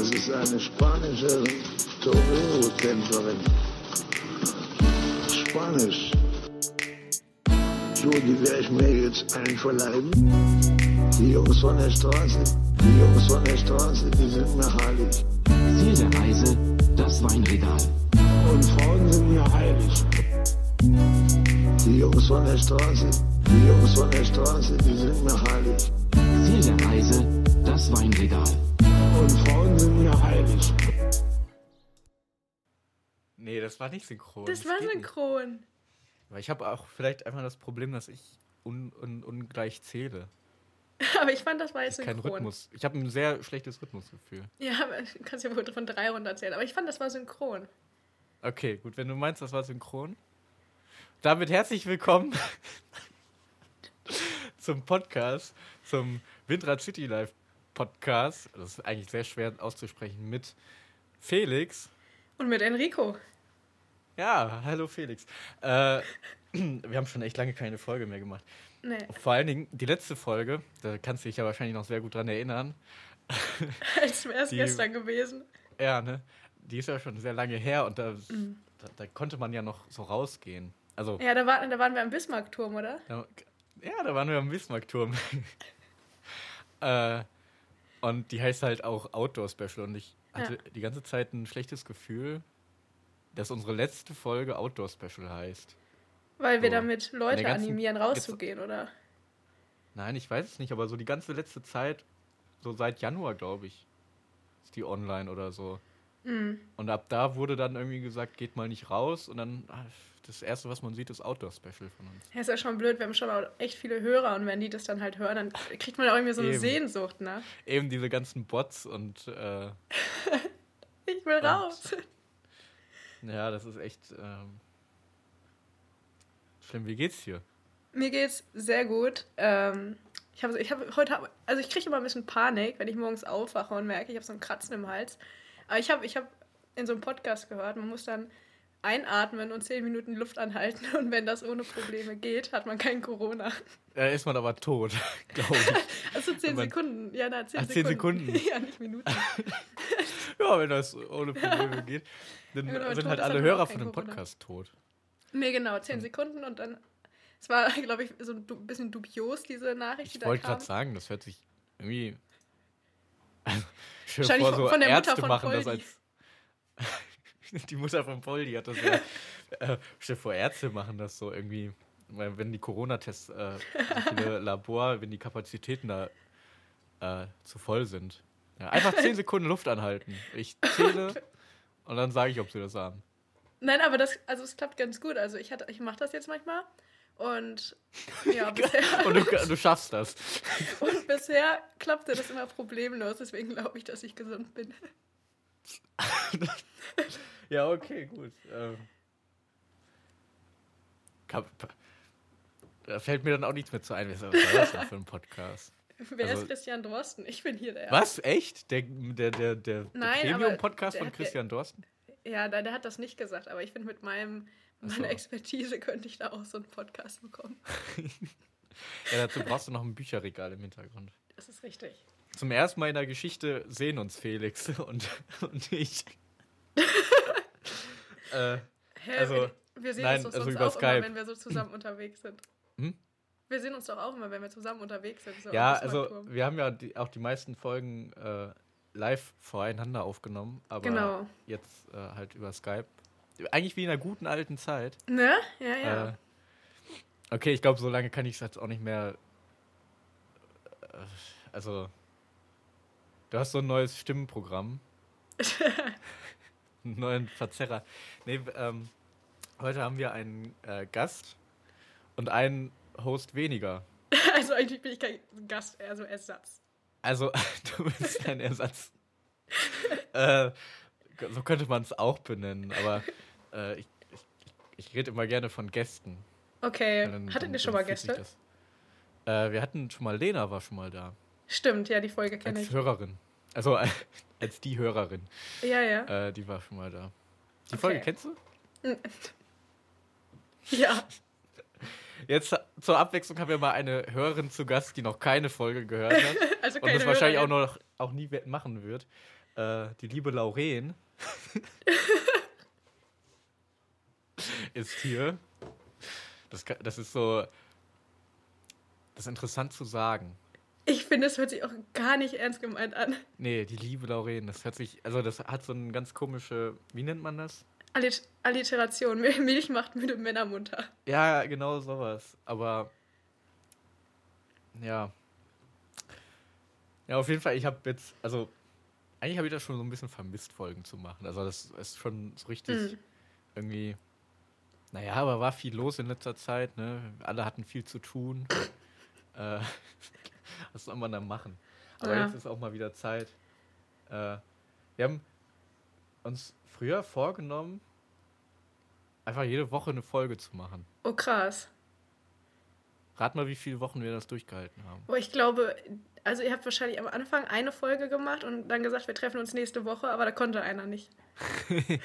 Das ist eine spanische Torero-Tänzerin. Spanisch. So, die werde ich mir jetzt einverleiben. Die Jungs von der Straße, die Jungs von der Straße, die sind mir heilig. Ziel der Reise, das Weinregal. Und Frauen sind mir heilig. Die Jungs von der Straße, die Jungs von der Straße, die sind mir heilig. Ziel der Reise, das Weinregal. Und Frauen sind mir heilig. Nee, das war nicht synchron. Das war geht nicht. synchron. Aber ich habe auch vielleicht einfach das Problem, dass ich un un ungleich zähle. Aber ich fand, das war jetzt Kein synchron. Rhythmus. Ich habe ein sehr schlechtes Rhythmusgefühl. Ja, aber du kannst ja wohl von drei runterzählen. Aber ich fand, das war synchron. Okay, gut, wenn du meinst, das war synchron. Damit herzlich willkommen zum Podcast, zum Windrad City Life Podcast. Das ist eigentlich sehr schwer auszusprechen mit Felix. Und mit Enrico. Ja, hallo Felix. Äh, wir haben schon echt lange keine Folge mehr gemacht. Nee. Vor allen Dingen die letzte Folge, da kannst du dich ja wahrscheinlich noch sehr gut dran erinnern. Als wäre es gestern gewesen. Ja, ne? Die ist ja schon sehr lange her und da, da, da konnte man ja noch so rausgehen. Also, Ja, da, war, da waren wir am Bismarckturm, oder? da, ja, da waren wir am Bismarckturm. äh, und die heißt halt auch Outdoor Special und ich hatte die ganze Zeit ein schlechtes Gefühl, dass unsere letzte Folge Outdoor Special heißt. Weil wir So. damit Leute animieren, rauszugehen, oder? Nein, ich weiß es nicht, aber so die ganze letzte Zeit, so seit Januar, glaube ich, ist die online oder so. Mhm. Und ab da wurde dann irgendwie gesagt, geht mal nicht raus. Und dann, ah, das erste, was man sieht, ist Outdoor-Special von uns. Ja, ist ja schon blöd, wir haben schon auch echt viele Hörer und wenn die das dann halt hören, dann kriegt man auch irgendwie so eine Eben. Sehnsucht, ne? Eben diese ganzen Bots und äh, Ich will Und- raus. ja, das ist echt ähm, schlimm. Wie geht's dir? Mir geht's sehr gut. Ähm, ich habe ich hab heute, also ich kriege immer ein bisschen Panik, wenn ich morgens aufwache und merke, ich habe so ein Kratzen im Hals. Aber ich habe ich hab in so einem Podcast gehört, man muss dann einatmen und zehn Minuten Luft anhalten und wenn das ohne Probleme geht, hat man kein Corona. Da ist man aber tot, glaube ich. Also zehn man- Sekunden. Ja, na, zehn Ah, zehn Sekunden. ja, nicht Minuten. ja, wenn das ohne Probleme geht, dann Ja, sind halt alle Hörer von dem Corona. Podcast tot. Nee, genau, zehn Sekunden und dann. Es war, glaube ich, so ein bisschen dubios, diese Nachricht, die Ich wollte gerade sagen, das hört sich irgendwie. Wahrscheinlich vor, so von der Mutter Ärzte von machen das Poldi. als. die Mutter von Poldi hat das ja. äh, stell dir vor, Ärzte machen das so irgendwie. Wenn die Corona-Tests, äh, so Labor, wenn die Kapazitäten da äh, zu voll sind. Ja, einfach 10 Sekunden Luft anhalten. Ich zähle und dann sage ich, ob sie das haben. Nein, aber das, also es klappt ganz gut. Also ich, hatte- ich mache das jetzt manchmal. Und ja, bisher, Und du, du schaffst das. und bisher klappte das immer problemlos. Deswegen glaube ich, dass ich gesund bin. Ja, okay, gut. Ähm, da fällt mir dann auch nichts mehr zu ein. Was war das denn für ein Podcast? Wer Also- ist Christian Drosten? Ich bin hier der. Was? Echt? Der, der, der, der, Nein, der Premium-Podcast von Christian Dorsten? Ja, der, der hat das nicht gesagt, aber ich finde, mit meinem, So. Expertise könnte ich da auch so einen Podcast bekommen. Ja, dazu brauchst du noch ein Bücherregal im Hintergrund. Das ist richtig. Zum ersten Mal in der Geschichte sehen uns Felix und, und ich. äh, Hä, Also, wir, sehen nein, uns doch also auch Skype. immer, wenn wir so zusammen unterwegs sind. Hm? Wir sehen uns doch auch immer, wenn wir zusammen unterwegs sind. So ja, also wir haben ja die, auch die meisten Folgen äh, live voreinander aufgenommen, aber Genau. jetzt äh, halt über Skype. Eigentlich wie in einer guten alten Zeit. Ne? Ja, ja. Äh, okay, ich glaube, so lange kann ich es jetzt auch nicht mehr. Äh, also, du hast so ein neues Stimmenprogramm. einen neuen Verzerrer. Nee, ähm, heute haben wir einen äh, Gast und einen Host weniger. Also eigentlich bin ich kein Gast, eher so Ersatz. Also, du bist ein Ersatz. äh, so könnte man es auch benennen, aber äh, ich, ich, ich rede immer gerne von Gästen. Okay. Dann- Hattet ihr schon mal Gäste? Äh, wir hatten schon mal, Lena war schon mal da. Stimmt, ja, die Folge kenne Als ich. Hörerin. Also äh, als die Hörerin. Ja, ja. Äh, die war schon mal da. Die Okay. Folge kennst du? Ja. Jetzt zur Abwechslung haben wir mal eine Hörerin zu Gast, die noch keine Folge gehört hat Also und das wahrscheinlich auch Hörerin. noch auch nie machen wird. Äh, die liebe Lauren ist hier. Das, das ist so. Das ist interessant zu sagen. Ich finde, es hört sich auch gar nicht ernst gemeint an. Nee, die liebe Lauren, das hört sich. Also, das hat so eine ganz komische. Wie nennt man das? Allit Alliteration. Mil- Milch macht müde Männer munter. Ja, genau sowas. Aber. Ja. Ja, auf jeden Fall, ich habe jetzt. Also, eigentlich habe ich das schon so ein bisschen vermisst, Folgen zu machen. Also, das ist schon so richtig Hm. irgendwie. Naja, aber war viel los in letzter Zeit, ne? Alle hatten viel zu tun. äh, was soll man dann machen? Aber Ja. jetzt ist auch mal wieder Zeit. Äh, wir haben uns früher vorgenommen, einfach jede Woche eine Folge zu machen. Oh, krass. Rat mal, wie viele Wochen wir das durchgehalten haben. Boah, ich glaube, also ihr habt wahrscheinlich am Anfang eine Folge gemacht und dann gesagt, wir treffen uns nächste Woche, aber da konnte einer nicht.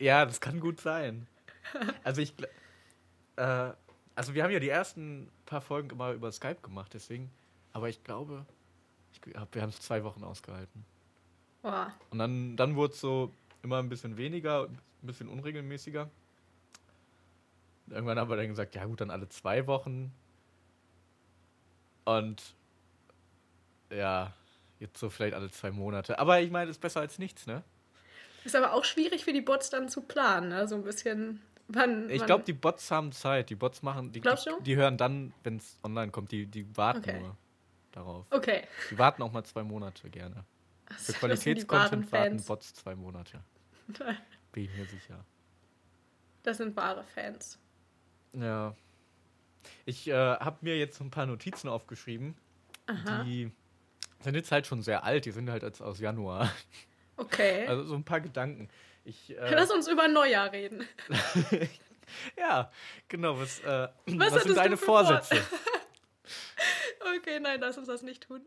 Ja, das kann gut sein. Also ich, äh, also wir haben ja die ersten paar Folgen immer über Skype gemacht, deswegen. Aber ich glaube, ich glaub, wir haben es zwei Wochen ausgehalten. Boah. Und dann, dann wurde es so immer ein bisschen weniger, ein bisschen unregelmäßiger. Irgendwann haben wir dann gesagt, ja gut, dann alle zwei Wochen. Und ja, jetzt so vielleicht alle zwei Monate. Aber ich meine, ist besser als nichts, ne? Ist aber auch schwierig für die Bots dann zu planen, ne? So ein bisschen. Wann, Ich glaube, die Bots haben Zeit. Die Bots machen, die, Glaubst die, du? die hören dann, wenn es online kommt, die, die warten Okay. nur darauf. Okay. Die warten auch mal zwei Monate gerne. Für sind die Qualitätscontent warten. Bots zwei Monate. Bin ich mir sicher. Das sind wahre Fans. Ja. Ich äh, habe mir jetzt ein paar Notizen aufgeschrieben. Aha. Die sind jetzt halt schon sehr alt. Die sind halt jetzt aus Januar. Okay. Also so ein paar Gedanken. Ich, äh, Lass uns über Neujahr reden. ja, genau. Was, äh, was, hattest sind deine Vorsätze? Okay, nein, lass uns das nicht tun.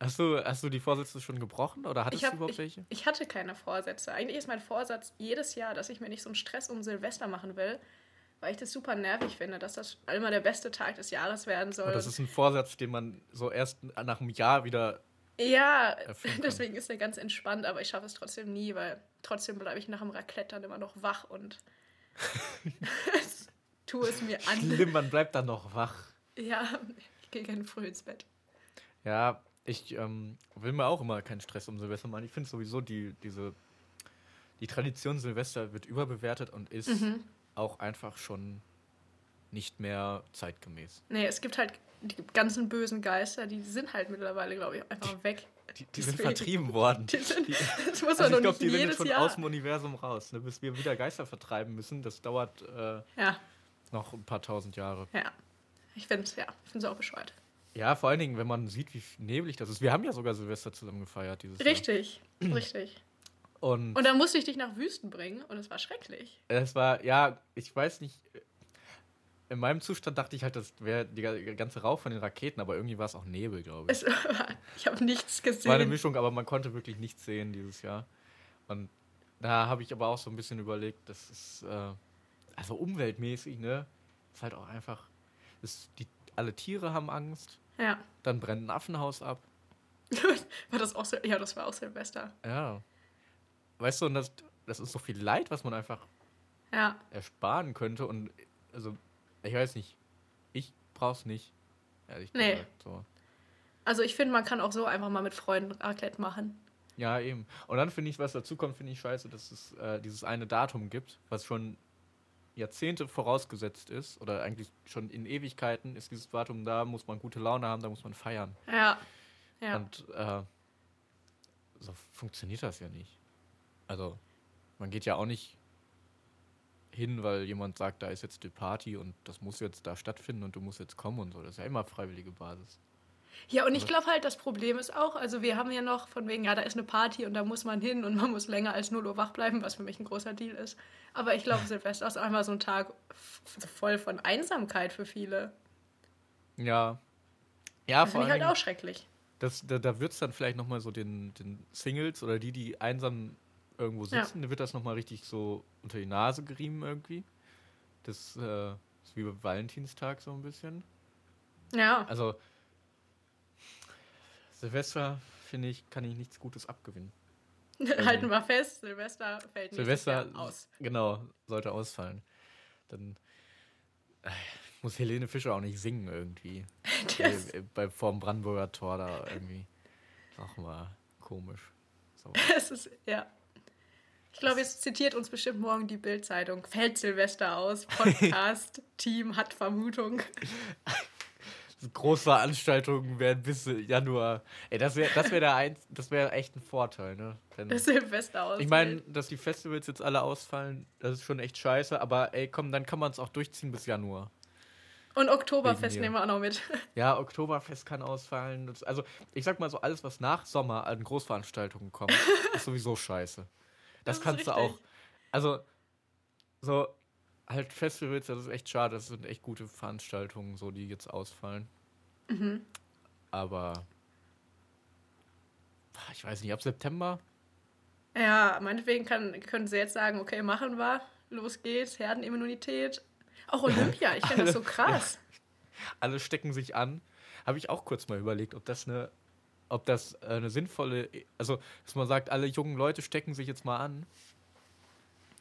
Hast du, hast du die Vorsätze schon gebrochen oder hattest hab, du überhaupt ich, welche? ich hatte keine Vorsätze. Eigentlich ist mein Vorsatz jedes Jahr, dass ich mir nicht so einen Stress um Silvester machen will, weil ich das super nervig finde, dass das immer der beste Tag des Jahres werden soll. Und das ist ein Vorsatz, den man so erst nach einem Jahr wieder. Ja, deswegen ist er ganz entspannt, aber ich schaffe es trotzdem nie, weil trotzdem bleibe ich nach dem Raclette dann immer noch wach und tue es mir an. Schlimm, man bleibt dann noch wach. Ja, ich gehe gerne früh ins Bett. Ja, ich ähm, will mir auch immer keinen Stress um Silvester machen. Ich finde sowieso, die, diese, die Tradition Silvester wird überbewertet und ist Mhm. auch einfach schon nicht mehr zeitgemäß. Nee, es gibt halt die ganzen bösen Geister, die sind halt mittlerweile, glaube ich, einfach weg. Die, die sind vertrieben worden. Die sind, Die- das muss Also man ich doch glaube, die sind schon Jahr. aus dem Universum raus. Ne? Bis wir wieder Geister vertreiben müssen, das dauert äh, Ja, noch ein paar tausend Jahre. ja. Ich finde es ja, ich auch bescheuert. Ja, vor allen Dingen, wenn man sieht, wie neblig das ist. Wir haben ja sogar Silvester zusammen gefeiert dieses Richtig, richtig. Jahr. Und Und dann musste ich dich nach Wüsten bringen und es war schrecklich. es war, ja, ich weiß nicht, in meinem Zustand dachte ich halt, das wäre die ga- ganze Rauch von den Raketen, aber irgendwie war es auch Nebel, glaube ich. War, ich habe nichts Es war eine gesehen. Mischung, aber man konnte wirklich nichts sehen dieses Jahr. Und da habe ich aber auch so ein bisschen überlegt, das ist, äh, also umweltmäßig, ne, ist halt auch einfach, ist, die, alle Tiere haben Angst, Ja. dann brennt ein Affenhaus ab. War das auch Sil- ja, das war auch Silvester. Ja. Weißt du, und das, das ist so viel Leid, was man einfach Ja. ersparen könnte. Und also, ich weiß nicht, ich brauch's nicht. Ehrlich Nee. gesagt. So. Also ich finde, man kann auch so einfach mal mit Freunden Raclette machen. Ja, eben. Und dann finde ich, was dazu kommt, finde ich scheiße, dass es äh, dieses eine Datum gibt, was schon Jahrzehnte vorausgesetzt ist, oder eigentlich schon in Ewigkeiten ist dieses Datum da, muss man gute Laune haben, da muss man feiern. Ja. Ja. Und äh, so funktioniert das ja nicht. Also, man geht ja auch nicht hin, weil jemand sagt, da ist jetzt die Party und das muss jetzt da stattfinden und du musst jetzt kommen und so. Das ist ja immer freiwillige Basis. Ja, und ich glaube halt, das Problem ist auch, also wir haben ja noch von wegen, ja, da ist eine Party und da muss man hin und man muss länger als 0 Uhr wach bleiben, was für mich ein großer Deal ist. Aber ich glaube, Silvester ist einfach so ein Tag voll von Einsamkeit für viele. Ja. Ja, Das vor finde ich allem, halt auch schrecklich. das, da, da wird es dann vielleicht nochmal so den, den Singles oder die, die einsam irgendwo Ja. sitzen, da wird das nochmal richtig so unter die Nase gerieben irgendwie. Das äh, Ist wie Valentinstag so ein bisschen. Ja. Also Silvester, finde ich, kann ich nichts Gutes abgewinnen. Halten wir fest, Silvester fällt nicht Silvester aus. Genau, sollte ausfallen. Dann äh, muss Helene Fischer auch nicht singen irgendwie. Das, bei, bei vorm Brandenburger Tor da irgendwie. Auch mal komisch. So. das ist, ja. Ich glaube, jetzt zitiert uns bestimmt morgen die Bild-Zeitung. Fällt Silvester aus, Podcast, Team hat Vermutung. Große Veranstaltungen werden bis Januar. Ey, das wäre das wär der eins, das wäre echt ein Vorteil, ne? Denn, Das Silvester aus. ich meine, dass die Festivals jetzt alle ausfallen, das ist schon echt scheiße, aber ey, komm, dann kann man es auch durchziehen bis Januar. Und Oktoberfest nehmen wir auch noch mit. Ja, Oktoberfest kann ausfallen. Also, ich sag mal so, alles, was nach Sommer an Großveranstaltungen kommt, ist sowieso scheiße. Das, Das kannst du auch. Also, so, halt Festivals, das ist echt schade. Das sind echt gute Veranstaltungen, so, die jetzt ausfallen. Mhm. Aber, ich weiß nicht, ab September? Ja, meinetwegen kann, können sie jetzt sagen, okay, machen wir, los geht's, Herdenimmunität. Auch Olympia, ich finde das so krass. alle stecken sich an. Habe ich auch kurz mal überlegt, ob das eine, ob das äh, eine sinnvolle, also dass man sagt, alle jungen Leute stecken sich jetzt mal an.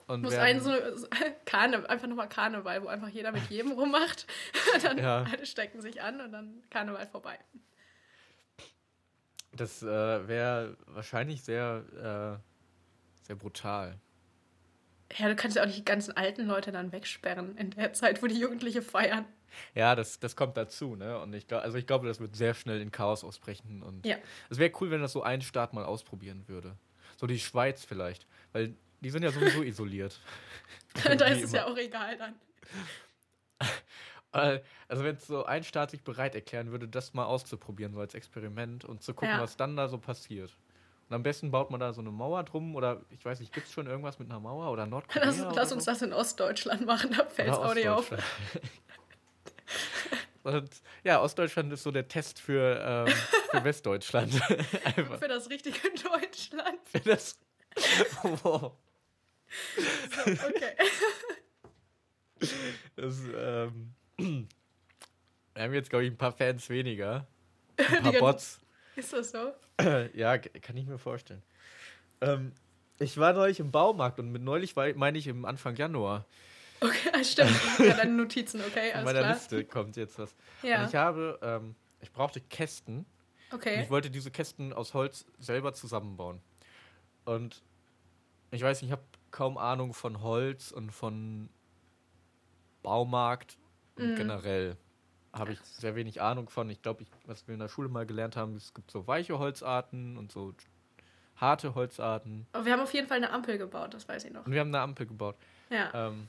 Und Muss so so- Karne, einfach nochmal Karneval, wo einfach jeder mit jedem rummacht. dann Ja. alle stecken sich an und dann Karneval vorbei. das äh, wäre wahrscheinlich sehr, äh, sehr brutal. Ja, du kannst ja auch nicht die ganzen alten Leute dann wegsperren in der Zeit, wo die Jugendliche feiern. Ja, das, das kommt dazu, ne? Und ich glaube, also ich glaube, das wird sehr schnell in Chaos ausbrechen. Und Ja. es wäre cool, wenn das so ein Staat mal ausprobieren würde. So die Schweiz vielleicht. Weil die sind ja sowieso isoliert. da ist es ja auch egal dann. Äh, Also wenn so ein Staat sich bereit erklären würde, das mal auszuprobieren, so als Experiment und zu gucken, Ja. was dann da so passiert. Und am besten baut man da so eine Mauer drum oder ich weiß nicht, gibt es schon irgendwas mit einer Mauer oder Nordkorea? Lass, oder lass so? uns das in Ostdeutschland machen, da fällt es auch nicht auf. Und ja, Ostdeutschland ist so der Test für, ähm, für Westdeutschland. Einfach Für das richtige Deutschland. für das. Wow. So, okay. Das, ähm, wir haben jetzt, glaube ich, ein paar Fans weniger. Ein paar Bots. Ist das so? Ja, kann ich mir vorstellen. Ähm, ich war neulich im Baumarkt und mit neulich war- meine ich im Anfang Januar. Okay, ah, stimmt. Ja, deine Notizen, okay, alles meiner klar. Liste kommt jetzt was. Ja, Und ich habe, ähm, ich brauchte Kästen und okay. ich wollte diese Kästen aus Holz selber zusammenbauen. Und ich weiß nicht, ich habe kaum Ahnung von Holz und von Baumarkt und Mhm. generell habe ich sehr wenig Ahnung von. Ich glaube, was wir in der Schule mal gelernt haben, es gibt so weiche Holzarten und so harte Holzarten. Aber wir haben auf jeden Fall eine Ampel gebaut, das weiß ich noch. Und wir haben eine Ampel gebaut. Ja. Ähm,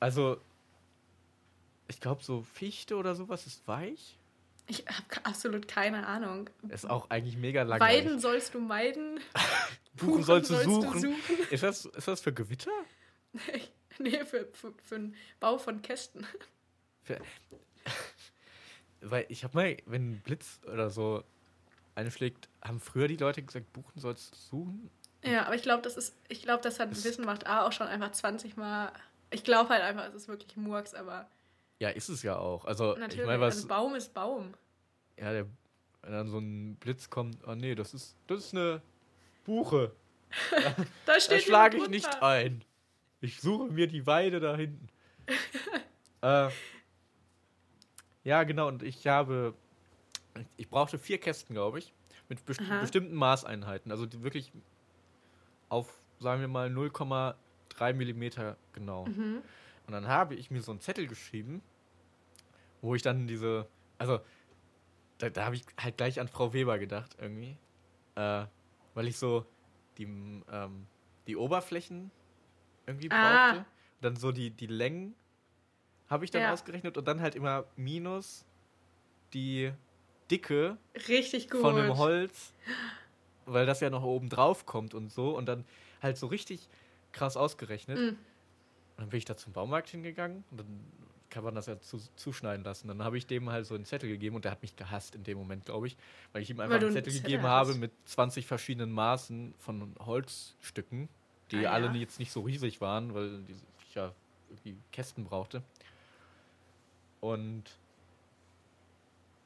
also, ich glaube, so Fichte oder sowas ist weich. Ich habe absolut keine Ahnung. Ist auch eigentlich mega langweilig. Weiden sollst du meiden. Buchen sollst du sollst du suchen. suchen. Ist, das, ist das für Gewitter? nee, für, für, für den Bau von Kästen. Für, weil ich habe mal, wenn ein Blitz oder so einschlägt, haben früher die Leute gesagt, Buchen sollst du suchen? Ja, aber ich glaube, das ist, ich glaube, das hat Wissen macht A auch schon einfach 20 Mal. Ich glaube halt einfach, es ist wirklich Murks, aber Ja, ist es ja auch. Also, natürlich, ich meine, was. also Baum ist Baum. ja, der, wenn dann so ein Blitz kommt, oh nee, das ist, das ist eine Buche. Da Da steht schlage ich nicht ein. Ich suche mir die Weide da hinten. äh, ja, genau, und ich habe. Ich brauchte vier Kästen, glaube ich, mit best Aha. bestimmten Maßeinheiten. Also die wirklich auf, sagen wir mal, 0,3 Millimeter genau. Mhm. Und dann habe ich mir so einen Zettel geschrieben, wo ich dann diese. Also, da, da habe ich halt gleich an Frau Weber gedacht, irgendwie. Äh, weil ich so die, ähm, die Oberflächen irgendwie Ah. brauchte. Dann so die, die Längen habe ich dann Ja. ausgerechnet und dann halt immer minus die Dicke Richtig gut. von dem Holz, weil das ja noch oben drauf kommt und so und dann halt so richtig krass ausgerechnet. Mhm. Und dann bin ich da zum Baumarkt hingegangen und dann kann man das ja zu, zuschneiden lassen. Dann habe ich dem halt so einen Zettel gegeben und der hat mich gehasst in dem Moment, glaube ich, weil ich ihm einfach Weil du einen einen Zettel Zettel gegeben habe mit 20 verschiedenen Maßen von Holzstücken, die Ah, alle ja. jetzt nicht so riesig waren, weil sich ja irgendwie Kästen brauchte. Und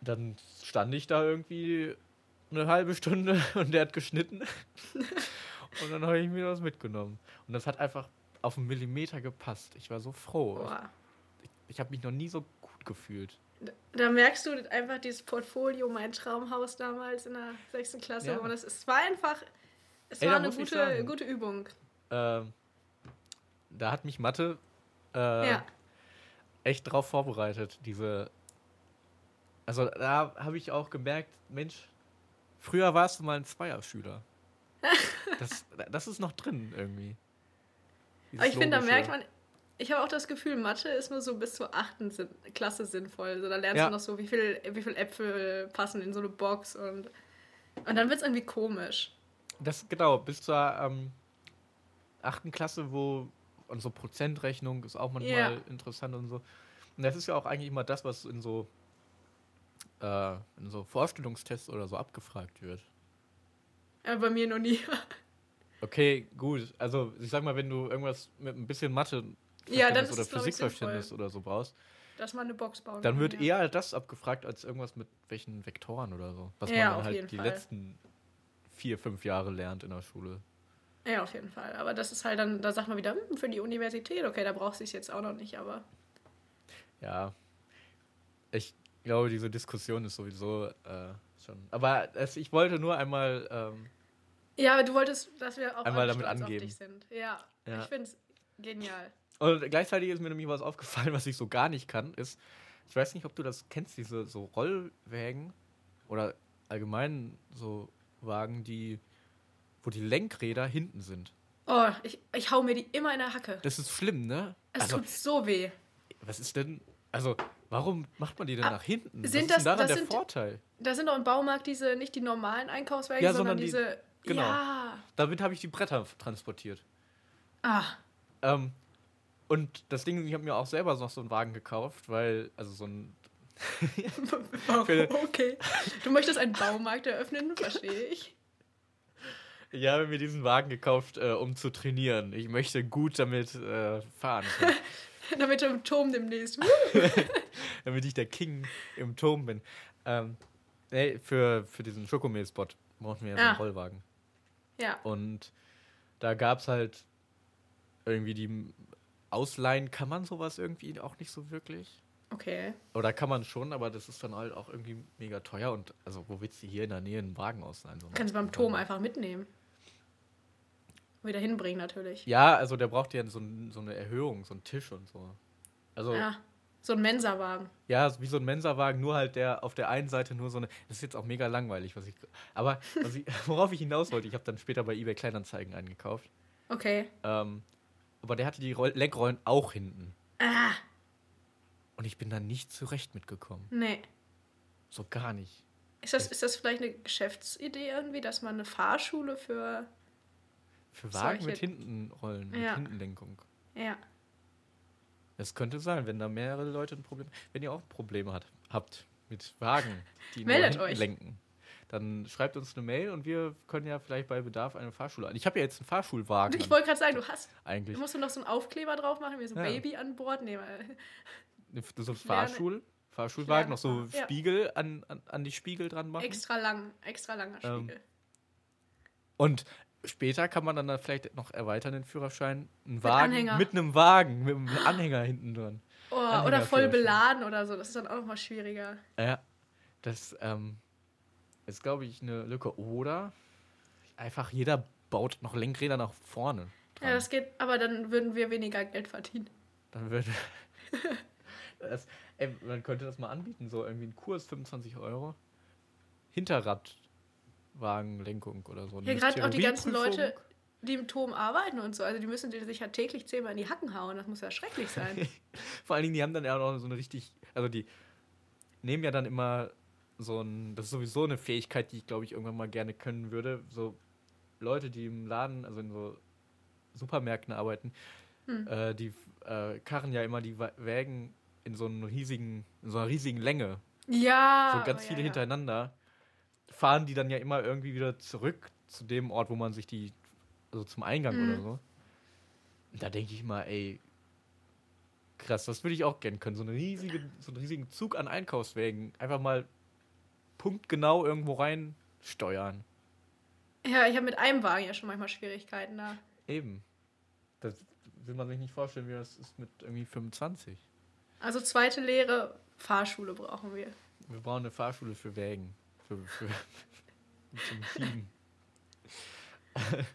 dann stand ich da irgendwie eine halbe Stunde und der hat geschnitten. und dann habe ich mir das mitgenommen. Und das hat einfach auf einen Millimeter gepasst. Ich war so froh. Boah. Ich, ich habe mich noch nie so gut gefühlt. Da- Da merkst du einfach dieses Portfolio, mein Traumhaus damals in der sechsten Klasse. Ja. Und es, es war einfach, es Ey, war eine gute, gute Übung. Ähm, da hat mich Mathe äh, Ja. echt drauf vorbereitet. Diese. Also da habe ich auch gemerkt, Mensch, früher warst du mal ein Zweierschüler. das, das ist noch drin irgendwie. Aber ich finde, da merkt man, ich habe auch das Gefühl, Mathe ist nur so bis zur achten Klasse sinnvoll. Also da lernst Ja. du noch so, wie viel, wie viel Äpfel passen in so eine Box und, und dann wird es irgendwie komisch. Das genau, bis zur ähm, achten Klasse, wo und so Prozentrechnung ist auch manchmal Ja. interessant und so. Und das ist ja auch eigentlich immer das, was in so äh, in so Vorstellungstests oder so abgefragt wird. Aber bei mir noch nie. Okay, gut. Also ich sag mal, wenn du irgendwas mit ein bisschen Mathe Ja, dann oder Physikverständnis oder so brauchst, Dass man eine Box bauen dann kann, wird ja. eher das abgefragt als irgendwas mit welchen Vektoren oder so. Was Ja, man dann halt die Fall. letzten vier, fünf Jahre lernt in der Schule. Ja, auf jeden Fall. Aber das ist halt dann, da sagt man wieder, hm, für die Universität, okay, da brauchst du es jetzt auch noch nicht, aber. Ja. Ich glaube, diese Diskussion ist sowieso äh, schon. Aber es, ich wollte nur einmal. Ähm, Ja, aber du wolltest, dass wir auch Einmal damit angeben. auf dich sind. Ja, Ja. ich finde es genial. und gleichzeitig ist mir nämlich was aufgefallen, was ich so gar nicht kann, ist, ich weiß nicht, ob du das kennst, diese so Rollwägen oder allgemein so Wagen, die, wo die Lenkräder hinten sind. Oh, ich, ich hau mir die immer in der Hacke. Das ist schlimm, ne? Es also, tut so weh. was ist denn, also, warum macht man die denn Ah, nach hinten? was sind ist das- denn daran das der sind- Vorteil? Da sind doch im Baumarkt diese, nicht die normalen Einkaufswagen, Ja, sondern, sondern die- diese. genau. Ja. Damit habe ich die Bretter transportiert. Ah, Ähm, und das Ding, ich habe mir auch selber noch so einen Wagen gekauft, weil, also so ein. okay. Du möchtest einen Baumarkt eröffnen, verstehe ich. Ich habe mir diesen Wagen gekauft, äh, um zu trainieren. Ich möchte gut damit äh, fahren, Damit du im Turm demnächst. damit ich der King im Turm bin. Ähm, nee, für, für diesen Schokomehl-Spot brauchten wir ja so einen Ah. Rollwagen. Ja. Und da gab es halt irgendwie die Ausleihen, kann man sowas irgendwie auch nicht so wirklich. Okay. Oder kann man schon, aber das ist dann halt auch irgendwie mega teuer. Und also, wo willst du hier in der Nähe einen Wagen ausleihen? So Kannst du beim Turm einfach mitnehmen. Wieder hinbringen natürlich. Ja, also der braucht ja so, ein, so eine Erhöhung, so einen Tisch und so. Also, ja, Ja. So ein Mensa-Wagen. wie so ein Mensa-Wagen, nur halt der auf der einen Seite nur so eine. Das ist jetzt auch mega langweilig, was ich. Aber was ich, worauf ich hinaus wollte, ich habe dann später bei eBay Kleinanzeigen eingekauft. Okay. Ähm, aber der hatte die Roll Lenkrollen auch hinten. Ah, Und ich bin da nicht zurecht mitgekommen. nee. So gar nicht. Ist das, ist das vielleicht eine Geschäftsidee irgendwie, dass man eine Fahrschule für. Für Wagen mit Hintenrollen, Ja. mit Hintenlenkung. Ja. Das könnte sein, wenn da mehrere Leute ein Problem. Wenn ihr auch Probleme hat, habt mit Wagen, die nur Meldet hinten euch. lenken, dann schreibt uns eine Mail und wir können ja vielleicht bei Bedarf eine Fahrschule an. Ich habe ja jetzt einen Fahrschulwagen Ich wollte gerade sagen, du hast. eigentlich. Du musst du noch so einen Aufkleber drauf machen, wie so ein Ja. Baby an Bord nehmen. So ein Fahrschul, Fahrschulwagen, noch so ja. Spiegel an, an, an die Spiegel dran machen. Extra lang, extra langer Ähm, Spiegel. Und später kann man dann, dann vielleicht noch erweitern den Führerschein. Einen Wagen Anhänger. mit einem Wagen, mit einem Anhänger hinten dran. Oh, oder voll beladen oder so. Das ist dann auch noch mal schwieriger. Ja, das ähm, ist, glaube ich, eine Lücke. Oder einfach jeder baut noch Lenkräder nach vorne. Dran. Ja, das geht, aber dann würden wir weniger Geld verdienen. Dann würde. das, ey, man könnte das mal anbieten, so irgendwie ein Kurs 25 Euro. Hinterradwagenlenkung oder so. Ja, gerade auch die ganzen. Leute, die im Turm arbeiten und so. Also die müssen die sich ja täglich zehnmal in die Hacken hauen. Das muss ja schrecklich sein. Vor allen Dingen, die haben dann ja auch noch so eine richtig. Also die nehmen ja dann immer so ein. Das ist sowieso eine Fähigkeit, die ich glaube ich irgendwann mal gerne können würde. So Leute, die im Laden, also in so Supermärkten arbeiten, Hm. äh, die äh, karren ja immer die Wägen in so einem riesigen, in so einer riesigen Länge. ja. so ganz oh, viele ja, ja. hintereinander. Fahren die dann ja immer irgendwie wieder zurück zu dem Ort, wo man sich die. Also zum Eingang Mhm. oder so. Und da denke ich mal, ey, krass. Das würde ich auch gerne können. So, eine riesige, so einen riesigen Zug an Einkaufswägen. Einfach mal punktgenau irgendwo rein steuern. Ja, ich habe mit einem Wagen ja schon manchmal Schwierigkeiten da. Eben. Das will man sich nicht vorstellen, wie das ist mit irgendwie 25. Also zweite Lehre, Fahrschule brauchen wir. Wir brauchen eine Fahrschule für Wägen. Für, für, zum Schieben.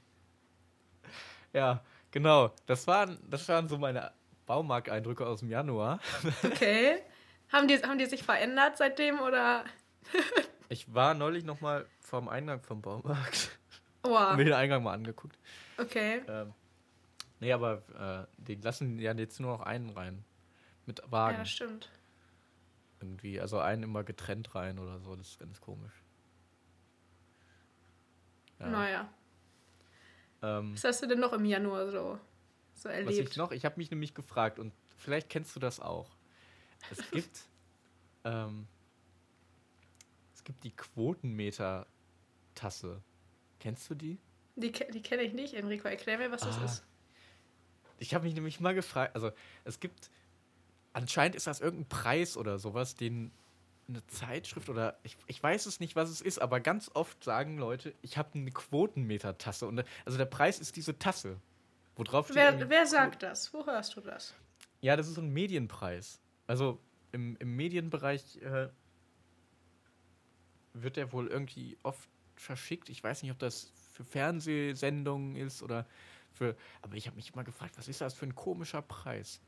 ja, genau. Das waren, das waren so meine Baumarkteindrücke aus dem Januar. Okay. haben, die, haben die sich verändert seitdem oder? Ich war neulich noch mal vorm Eingang vom Baumarkt. Wow. Mir den Eingang mal angeguckt. Okay. Ähm, nee, aber äh, die lassen ja jetzt nur noch einen rein. Mit Ja, Wagen. das stimmt. Irgendwie. Also einen immer getrennt rein oder so. Das ist ganz komisch. Ja. Naja. Ähm, Was hast du denn noch im Januar so, so was erlebt? ich noch, ich habe mich nämlich gefragt und vielleicht kennst du das auch. Es gibt, ähm, es gibt die Quotenmeter-Tasse. Kennst du die? Die, die kenne ich nicht, Enrico. Erklär mir, was das Ah. ist. Ich habe mich nämlich mal gefragt, also es gibt, anscheinend ist das irgendein Preis oder sowas, den eine Zeitschrift oder ich, ich weiß es nicht, was es ist, aber ganz oft sagen Leute, ich habe eine Quotenmeter-Tasse. Und also der Preis ist diese Tasse. Wo drauf steht Wer, wer sagt das? Wo hörst du das? Ja, das ist so ein Medienpreis. Also im, im Medienbereich äh, wird der wohl irgendwie oft verschickt. Ich weiß nicht, ob das für Fernsehsendungen ist oder für. Aber ich habe mich immer gefragt, was ist das für ein komischer Preis?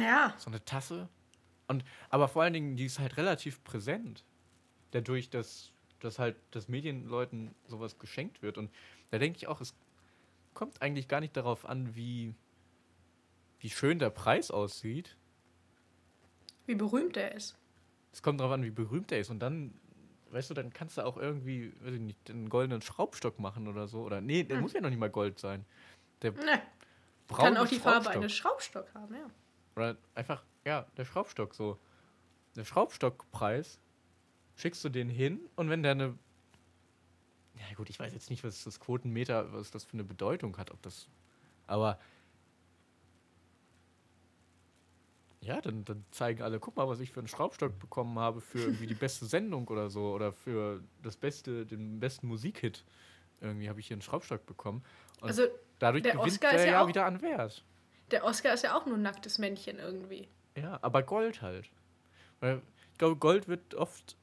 Ja. So eine Tasse? Und aber vor allen Dingen, die ist halt relativ präsent. Dadurch, dass, dass halt das Medienleuten sowas geschenkt wird. Und da denke ich auch, es kommt eigentlich gar nicht darauf an, wie, wie schön der Preis aussieht. Wie berühmt er ist. Es kommt darauf an, wie berühmt er ist. Und dann, weißt du, dann kannst du auch irgendwie, weiß ich nicht, einen goldenen Schraubstock machen oder so. Oder nee, der Hm. muss ja noch nicht mal Gold sein. Der Ne, braune kann auch die Farbe eines Schraubstock haben, ja. Oder einfach, ja, der Schraubstock so. Der Schraubstockpreis, schickst du den hin und wenn der eine. Ja, gut, ich weiß jetzt nicht, was das Quotenmeter, was das für eine Bedeutung hat, ob das. Aber. Ja, dann, dann zeigen alle, guck mal, was ich für einen Schraubstock bekommen habe für irgendwie die beste Sendung oder so oder für das beste, den besten Musikhit. Irgendwie habe ich hier einen Schraubstock bekomppen. Und Also dadurch gewinnt Oscar der ist ja ja wieder an Wert. Der Oscar ist ja auch nur ein nacktes Männchen irgendwie. Ja, aber Gold halt. Weil ich glaube, Gold wird oft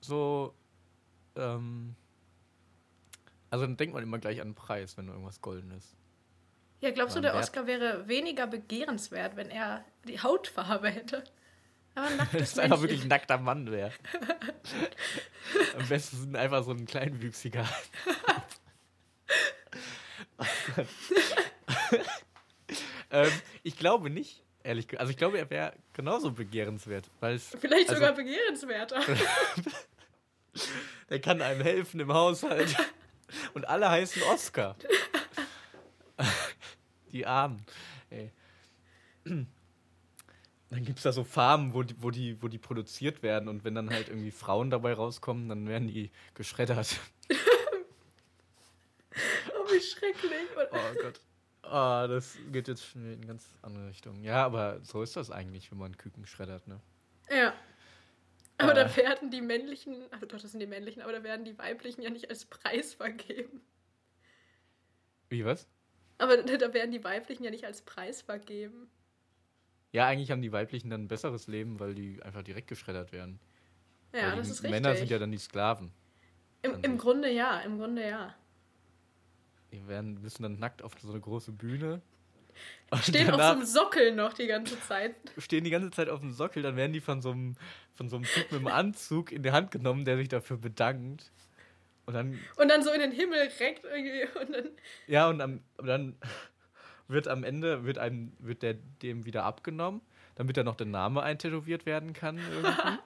so. Ähm, also dann denkt man immer gleich an den Preis, wenn irgendwas golden ist. Ja, glaubst du, der Wert. Oscar wäre weniger begehrenswert, wenn er die Hautfarbe hätte? Aber ein Das nacktes ist einfach wirklich ein nackter Mann wäre. Am besten einfach so ein kleinwüchsiger. ähm, ich glaube nicht, ehrlich gesagt. Also ich glaube, er wäre genauso begehrenswert, Vielleicht also- sogar begehrenswerter. Der kann einem helfen im Haushalt. Und alle heißen Oscar. Die Armen. Ey. Dann gibt es da so Farmen, wo die, wo, die, wo die produziert werden. Und wenn dann halt irgendwie Frauen dabei rauskommen, dann werden die geschreddert. oh, wie schrecklich. Oh Gott. Ah, das geht jetzt schon in ganz andere Richtung. Ja, aber so ist das eigentlich, wenn man Küken schreddert, ne? Ja. Aber Äh. da werden die männlichen, also doch, das sind die männlichen, aber da werden die weiblichen ja nicht als Preis vergeben. Wie, was? Aber da werden die weiblichen ja nicht als Preis vergeben. Ja, eigentlich haben die Weiblichen dann ein besseres Leben, weil die einfach direkt geschreddert werden. Ja, weil das die ist richtig. Männer sind ja dann die Sklaven. Im, Im. Grunde ja, im Grunde ja. Die werden, müssen dann nackt auf so eine große Bühne. Und Stehen auf so einem Sockel noch die ganze Zeit. stehen die ganze Zeit auf dem Sockel, dann werden die von so einem, von so einem Typ mit einem Anzug in die Hand genommen, der sich dafür bedankt. Und dann, Und dann so in den Himmel reckt irgendwie. Und dann, ja, und am, dann wird am Ende, wird einem, wird der dem wieder abgenommen, damit da noch der Name eintätowiert werden kann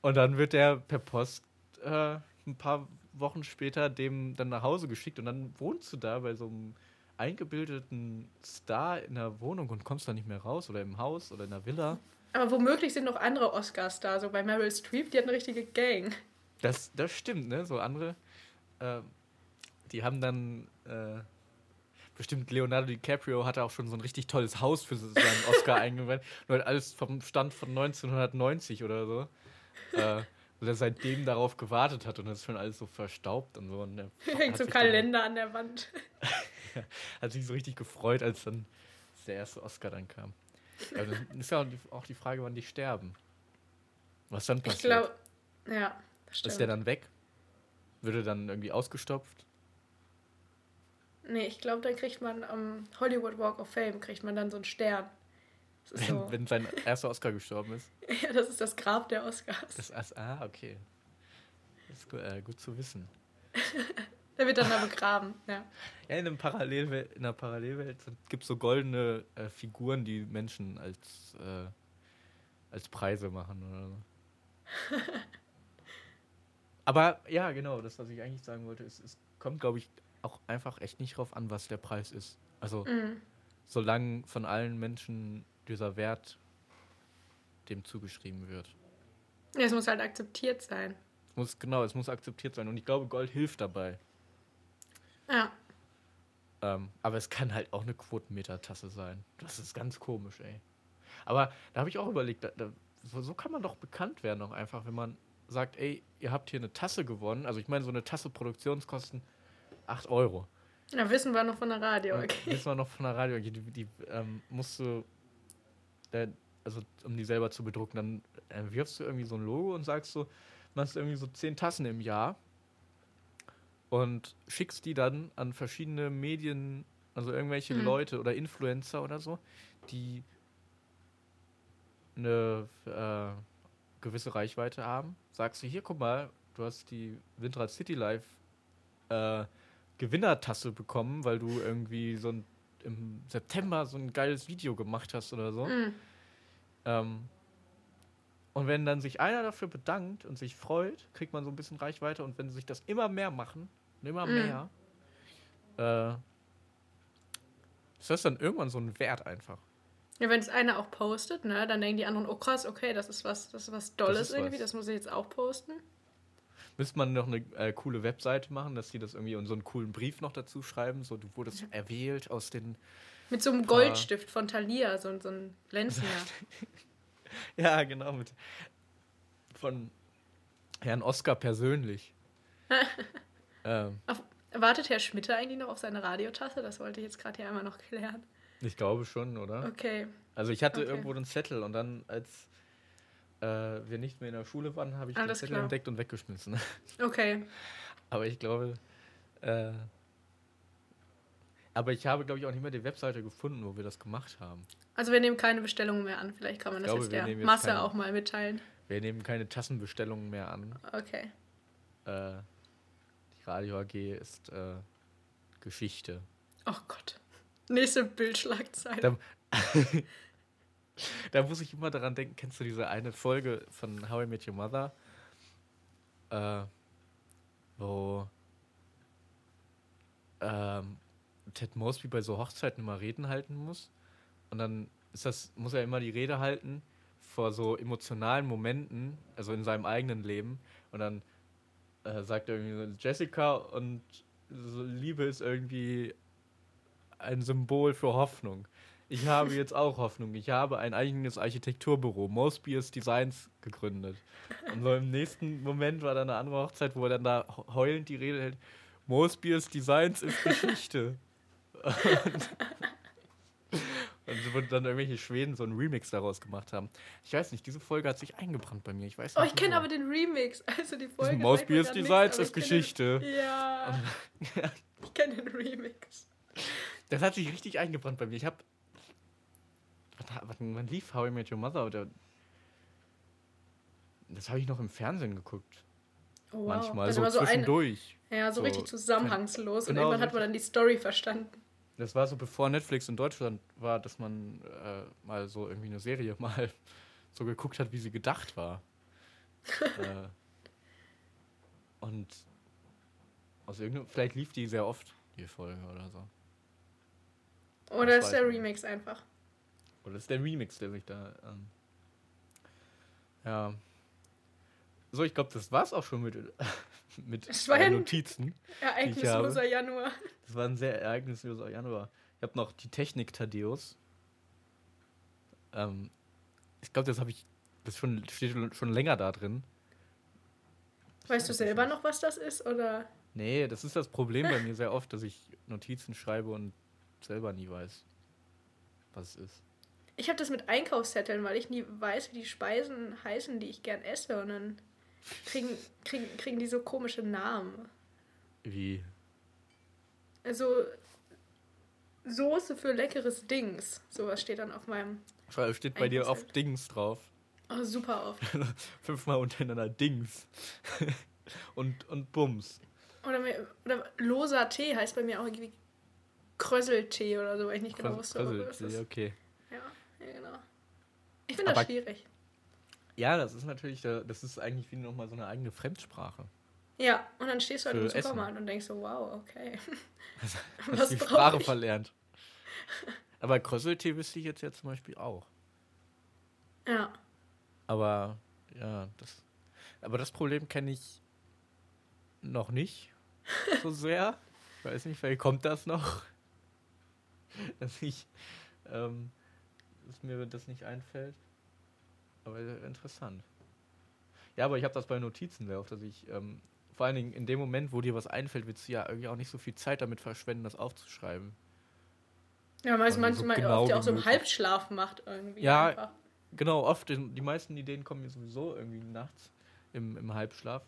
und dann wird der per Post äh, ein paar Wochen später dem dann nach Hause geschickt und dann wohnst du da bei so einem eingebildeten Star in der Wohnung und kommst da nicht mehr raus oder im Haus oder in der Villa. aber womöglich sind noch andere Oscars da, so bei Meryl Streep, die hat eine richtige Gang. Das, das stimmt, ne? So andere, äh, die haben dann, äh, bestimmt Leonardo DiCaprio hatte auch schon so ein richtig tolles Haus für seinen Oscar eingeweiht. Nur halt alles vom Stand von 1990 oder so. Äh, und er seitdem darauf gewartet hat und das ist schon alles so verstaubt und so. Und Hängt so Kalender an der Wand. Dann, hat sich so richtig gefreut, als dann der erste Oscar dann kam. Dann ist ja auch die, Frage, wann die sterben. Was dann Ich passiert. glaube, ja, das stimmt. ist der dann weg? Würde dann irgendwie ausgestopft? nee, ich glaube, da kriegt man am Hollywood Walk of Fame, kriegt man dann so einen Stern. Ist, Wenn, so, wenn sein erster Oscar gestorben ist? ja, das ist das Grab der Oscars. Das, ah, ah, okay. Das ist gut, äh, gut zu wissen. Der wird dann da begraben, ja. Ja, in, einem Parallelwelt, in einer Parallelwelt gibt es so goldene äh, Figuren, die Menschen als, äh, als Preise machen oder so. Aber ja, genau, das, was ich eigentlich sagen wollte, ist, es kommt, glaube ich, auch einfach echt nicht drauf an, was der Preis ist. Also, Mhm. solange von allen Menschen dieser Wert dem zugeschrieben wird. Ja, Es muss halt akzeptiert sein. Es muss, genau, es muss akzeptiert sein. Und ich glaube, Gold hilft dabei. Ja. Ähm, aber es kann halt auch eine Quotenmeter-Tasse sein. Das ist ganz komisch, ey. Aber da habe ich auch überlegt, da, da, so, so kann man doch bekannt werden, auch einfach, wenn man sagt, ey, ihr habt hier eine Tasse gewonnen. Also ich meine, so eine Tasse Produktionskosten 8 Euro. Ja, wissen wir noch von der Radio, okay. Wissen wir noch von der Radio, die, die ähm, musst du, also um die selber zu bedrucken, dann äh, wirfst du irgendwie so ein Logo und sagst so, machst irgendwie so 10 Tassen im Jahr und schickst die dann an verschiedene Medien, also irgendwelche Mhm. Leute oder Influencer oder so, die eine äh, gewisse Reichweite haben. Sagst du, hier, guck mal, du hast die Windrad City Live äh, Gewinnertasse bekommen, weil du irgendwie so ein, im September so ein geiles Video gemacht hast oder so. Mhm. Ähm, und wenn dann sich einer dafür bedankt und sich freut, kriegt man so ein bisschen Reichweite. Und wenn sich das immer mehr machen, immer Mhm. mehr, äh, ist das dann irgendwann so ein Wert einfach. Ja, wenn es einer auch postet, ne, dann denken die anderen, oh krass, okay, das ist was, das ist was Dolles ist irgendwie, was. das muss ich jetzt auch posten. Müsste man noch eine äh, coole Webseite machen, dass die das irgendwie und so einen coolen Brief noch dazu schreiben, so du wurdest erwählt aus den. Mit so einem Goldstift von Thalia, so, so ein glänzender. Ja, genau, mit von Herrn Oscar persönlich. ähm, Auf, wartet Herr Schmitter eigentlich noch auf seine Radiotasse? Das wollte ich jetzt gerade hier einmal noch klären. ich glaube schon, oder? Okay. Also ich hatte Okay. irgendwo einen Zettel und dann, als äh, wir nicht mehr in der Schule waren, habe ich Alles den Zettel klar. entdeckt und weggeschmissen. Okay. aber ich glaube, äh, aber ich habe, glaube ich, auch nicht mehr die Webseite gefunden, wo wir das gemacht haben. Also wir nehmen keine Bestellungen mehr an. Vielleicht kann man Ich das glaube, jetzt der jetzt Masse keine. auch mal mitteilen. Wir nehmen keine Tassenbestellungen mehr an. Okay. Äh, die Radio AG ist äh, Geschichte. Oh Gott. Nächste Bildschlagzeile. Da, muss ich immer daran denken, kennst du diese eine Folge von How I Met Your Mother? Äh, wo ähm, Ted Mosby bei so Hochzeiten immer Reden halten muss. Und dann ist das, muss er immer die Rede halten vor so emotionalen Momenten, also in seinem eigenen Leben. Und dann äh, sagt er irgendwie so, Jessica und Liebe ist irgendwie ein Symbol für Hoffnung. Ich habe jetzt auch Hoffnung. Ich habe ein eigenes Architekturbüro, Mospius Designs, gegründet. Und so im nächsten Moment war dann eine andere Hochzeit, wo er dann da heulend die Rede hält. Mospius Designs ist Geschichte. und, und wurde dann irgendwelche Schweden so einen Remix daraus gemacht haben. Ich weiß nicht, diese Folge hat sich eingebrannt bei mir. Ich weiß Oh, nicht. ich kenne aber den Remix. Also die Folge. nichts, Designs ist Geschichte. Den, ja. ich kenne den Remix. Das hat sich richtig eingebrannt bei mir. Ich habe. Wann, wann lief How I Met Your Mother? Oder das habe ich noch im Fernsehen geguckt. Oh, wow. Manchmal Dann so so ein, zwischendurch. ja, so, so- richtig zusammenhangslos. Und Genau, irgendwann hat man dann die Story verstanden. Das war so bevor Netflix in Deutschland war, dass man äh, mal so irgendwie eine Serie mal so geguckt hat, wie sie gedacht war. äh, und aus irgendeinem, vielleicht lief die sehr oft, die Folge oder so. Oder ist der Remix einfach? Oder ist der Remix, der sich da. Ähm, ja. So, ich glaube, das war's auch schon mit, mit äh, Notizen. Ereignisloser Januar. Das war ein sehr ereignisloser Januar. Ich habe noch die Technik Thaddeus. Ähm, ich glaube, das habe ich. Das schon, steht schon länger da drin. Weißt du selber noch, was das ist? Oder? Nee, das ist das Problem bei mir sehr oft, dass ich Notizen schreibe und selber nie weiß, was es ist. Ich habe das mit Einkaufszetteln, weil ich nie weiß, wie die Speisen heißen, die ich gern esse. Und dann kriegen, kriegen, kriegen die so komische Namen. Wie? Also Soße für leckeres Dings. Sowas steht dann auf meinem. Schau, Steht bei dir oft Dings drauf. Oh, super oft. Fünfmal untereinander Dings. und, und Bums. Oder, mir, oder loser Tee heißt bei mir auch irgendwie Krösseltee oder so, weil ich nicht genau wusste, was das ist. okay. Ja, ja, genau. Ich finde das schwierig. Ja, das ist natürlich, äh, das ist eigentlich wie nochmal so eine eigene Fremdsprache. Ja, und dann stehst du halt im. Supermarkt und denkst so, wow, okay. Hast Was die Sprache ich? verlernt. Aber Krösseltee wüsste ich jetzt ja zum Beispiel auch. Ja. Aber ja, das. Aber das Problem kenne ich noch nicht so sehr. Ich weiß nicht, vielleicht kommt das noch. Dass ich, ähm, dass mir das nicht einfällt. Aber interessant. Ja, aber ich habe das bei Notizen sehr oft, dass ich, ähm, vor allen Dingen in dem Moment, wo dir was einfällt, willst du ja irgendwie auch nicht so viel Zeit damit verschwenden, das aufzuschreiben. Ja, weil es Also so manchmal genau oft ja auch so im. Halbschlaf macht irgendwie. Ja, Einfach. Genau, oft. Die meisten Ideen kommen mir sowieso irgendwie nachts im, im Halbschlaf.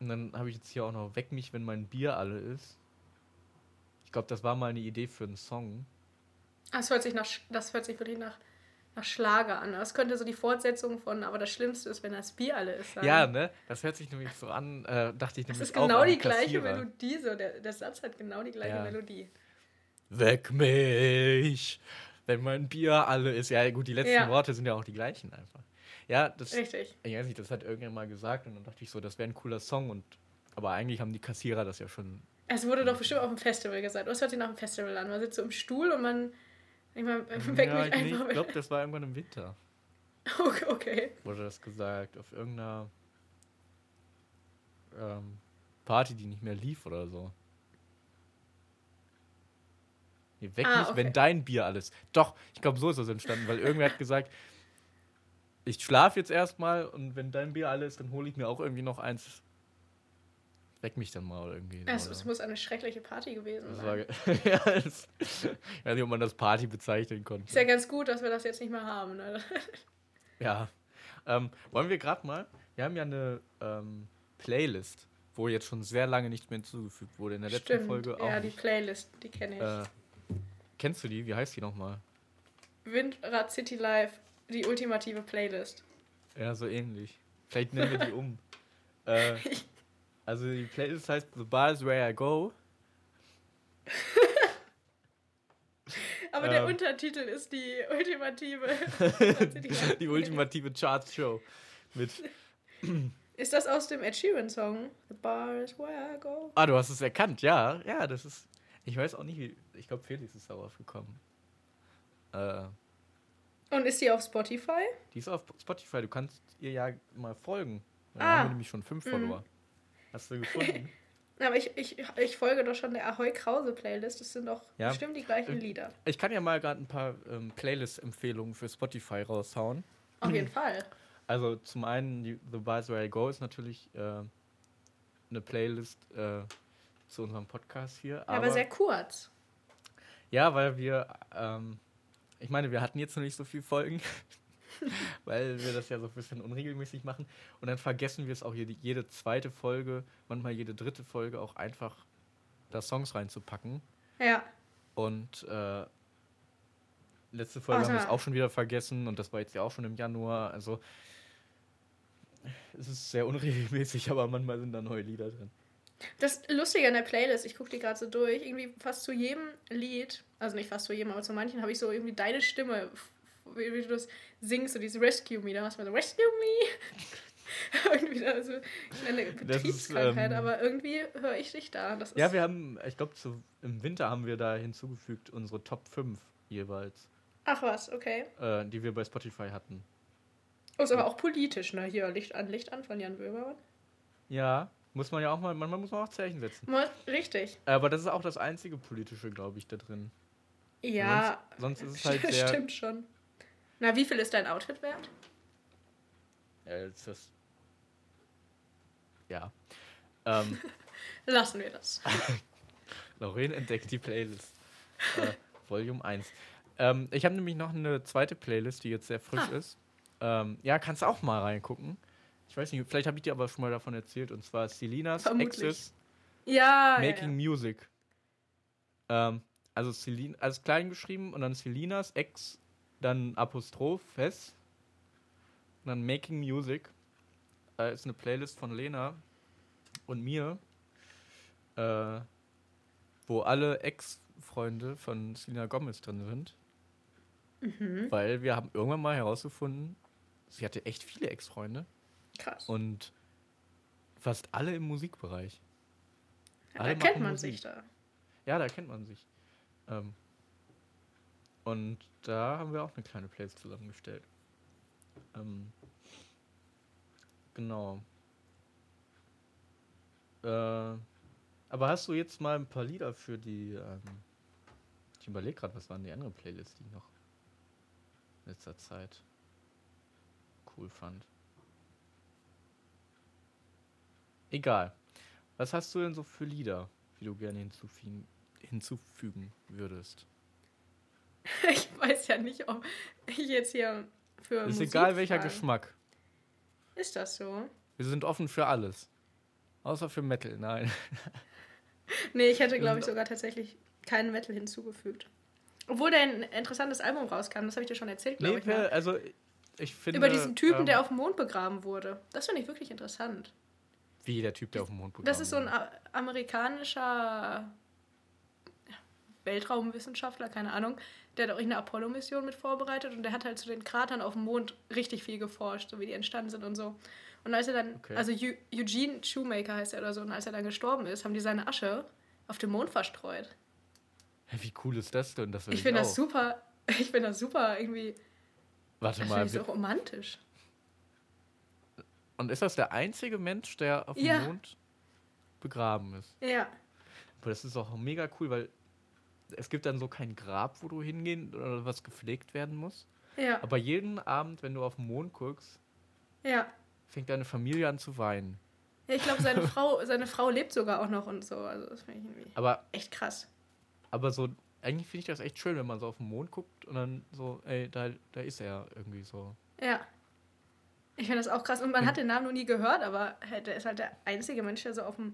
Und dann habe ich jetzt hier auch noch Weck mich, wenn mein Bier alle ist. Ich glaube, das war mal eine Idee für einen Song. Das hört sich, nach, das hört sich wirklich nach, nach Schlager an. Das könnte so die Fortsetzung von, aber das Schlimmste ist, wenn das Bier alle ist. sein. Ja, ne? Das hört sich nämlich so an, äh, dachte ich Das nämlich ist auch genau an die gleiche. Melodie. So. Der, der Satz hat genau die gleiche Ja. Melodie. Weck mich, wenn mein Bier alle ist. Ja, gut, die letzten Ja. Worte sind ja auch die gleichen einfach. Ja, das, Richtig. ich weiß nicht, das hat irgendjemand mal gesagt und dann dachte ich so, das wäre ein cooler Song und aber eigentlich haben die Kassierer das ja schon. Es wurde doch bestimmt auf dem Festival gesagt. Das hört sich nach einem Festival an. Man sitzt so im Stuhl und man. Ich meine, weckt ja, mich nee, einfach. ich glaube, das war irgendwann im Winter. okay, okay. wurde das gesagt, auf irgendeiner ähm, Party, die nicht mehr lief oder so. Nee, weg Ah, nicht, okay. wenn dein Bier alles. Doch, ich glaube, so ist das entstanden, weil irgendwer hat gesagt, ich schlafe jetzt erstmal und wenn dein Bier alles ist, dann hole ich mir auch irgendwie noch eins. Weck mich dann mal irgendwie. Es, es muss eine schreckliche Party gewesen sein. ja, das, ich weiß nicht, ob man das Party bezeichnen konnte. Ist ja ganz gut, dass wir das jetzt nicht mehr haben. Ne? Ja. Ähm, wollen wir gerade mal? Wir haben ja eine ähm, Playlist, wo jetzt schon sehr lange nichts mehr hinzugefügt wurde. In der letzten Stimmt. Folge auch. ja, die nicht. Playlist, die kenne ich. äh, kennst du die? Wie heißt die nochmal? Windrad City Live, die ultimative Playlist. Ja, so ähnlich. Vielleicht nennen wir die um. äh, also die Playlist heißt The Bar is Where I Go. Aber der Ähm. Untertitel ist die ultimative. Die ultimative Charts Show. Mit. Ist das aus dem Ed Sheeran Song? The bar is where I go. Ah, du hast es erkannt, ja. Ja, das ist. Ich weiß auch nicht, wie. Ich glaube, Felix ist darauf gekommen. Äh, Und ist die auf Spotify? Die ist auf Spotify, du kannst ihr ja mal folgen. Da Ah. haben wir nämlich schon fünf Follower. Hast du gefunden? Aber ich, ich, ich folge doch schon der Ahoy Krause Playlist. Das sind doch Ja. bestimmt die gleichen Lieder. ich kann ja mal gerade ein paar ähm, Playlist-Empfehlungen für Spotify raushauen. Auf jeden Fall. Also zum einen, die, The Bars Where I Go ist natürlich äh, eine Playlist äh, zu unserem Podcast hier. Ja, aber sehr kurz. Ja, weil wir, ähm, ich meine, wir hatten jetzt noch nicht so viele Folgen, weil wir das ja so ein bisschen unregelmäßig machen. Und dann vergessen wir es auch jede, jede zweite Folge, manchmal jede dritte Folge auch einfach da Songs reinzupacken. Ja. Und äh, letzte Folge Also- haben wir es auch schon wieder vergessen und das war jetzt ja auch schon im Januar. Also es ist sehr unregelmäßig, aber manchmal sind da neue Lieder drin. Das Lustige an der Playlist, ich gucke die gerade so durch, irgendwie fast zu jedem Lied, also nicht fast zu jedem, aber zu manchen habe ich so irgendwie deine Stimme, wie, wie du das singst, so dieses Rescue Me, da machst du mal so Rescue Me. irgendwie da so eine ist, Betriebskrankheit, ähm, aber irgendwie höre ich dich da. Das Ja, wir haben, ich glaube, im Winter haben wir da hinzugefügt unsere Top 5 jeweils, Ach was, okay. äh, die wir bei Spotify hatten. Oh, ist aber auch politisch, ne? Hier, Licht an, Licht an von Jan Böhmermann. Ja, Muss man ja auch mal, manchmal muss man auch Zeichen setzen. Mo- Richtig. Aber das ist auch das einzige politische, glaube ich, da drin. Ja. Sonst, sonst ist es halt sehr. Stimmt schon. Na, wie viel ist dein Outfit wert? Ja, jetzt das. Ja. Ähm, Lassen wir das. Lauren entdeckt die Playlist. Äh, Volume 1. Ähm, ich habe nämlich noch eine zweite Playlist, die jetzt sehr frisch Ah. ist. Ähm, ja, kannst du auch mal reingucken. Ich weiß nicht, vielleicht habe ich dir aber schon mal davon erzählt. Und zwar Selinas. Exes Ja. Making ja, ja. Music. Ähm, also Selin, alles klein geschrieben und dann Selinas Ex, dann Apostroph, S, und dann Making Music. Äh, ist eine Playlist von Lena und mir, äh, wo alle Ex-Freunde von Selena Gomez drin sind. Mhm. Weil wir haben irgendwann mal herausgefunden, sie hatte echt viele Ex-Freunde Krass. und fast alle im Musikbereich. da alle kennt man Musik. sich da. Ja, da kennt man sich. Ähm, und da haben wir auch eine kleine Playlist zusammengestellt. Ähm, genau. Äh, aber hast du jetzt mal ein paar Lieder für die. Ähm, ich überlege gerade, was waren die anderen Playlists, die ich noch in letzter Zeit cool fand. Egal. Was hast du denn so für Lieder, die du gerne hinzufügen, hinzufügen würdest? Ich weiß ja nicht, ob ich jetzt hier für. Ist Musik egal welcher frage. Geschmack. Ist das so? Wir sind offen für alles. Außer für Metal, nein. Nee, ich hätte, glaube ich, sogar tatsächlich keinen Metal hinzugefügt. Obwohl da ein interessantes Album rauskam, das habe ich dir schon erzählt, glaube Nee, ich. Mal. wir- also ich finde. Über diesen Typen, ähm, der auf dem Mond begraben wurde. Das finde ich wirklich interessant. Wie der Typ, der auf dem Mond begraben Das ist so ein wurde. amerikanischer Weltraumwissenschaftler, keine Ahnung, der hat auch eine Apollo-Mission mit vorbereitet und der hat halt zu den Kratern auf dem Mond richtig viel geforscht, so wie die entstanden sind und so. Und als er dann, Okay. also Eu- Eugene Shoemaker heißt er oder so, und als er dann gestorben ist, haben die seine Asche auf dem Mond verstreut. Hä, Wie cool ist das denn? Das Ich finde das super, ich finde das super irgendwie, Warte das mal. finde ich so romantisch. Und ist das der einzige Mensch, der auf dem Ja. Mond begraben ist? Ja, Aber das ist auch mega cool, weil es gibt dann so kein Grab, wo du hingehen oder was gepflegt werden muss. ja, Aber jeden Abend, wenn du auf den Mond guckst, ja. fängt deine Familie an zu weinen. Ja, Ich glaube, seine Frau, seine Frau lebt sogar auch noch und so. Also das finde ich irgendwie Aber, echt krass. aber so, eigentlich finde ich das echt schön, wenn man so auf den Mond guckt und dann so, ey, da, da ist er irgendwie so. Ja. Ich finde das auch krass. Und man hat den Namen noch nie gehört, aber halt, der ist halt der einzige Mensch, der so auf dem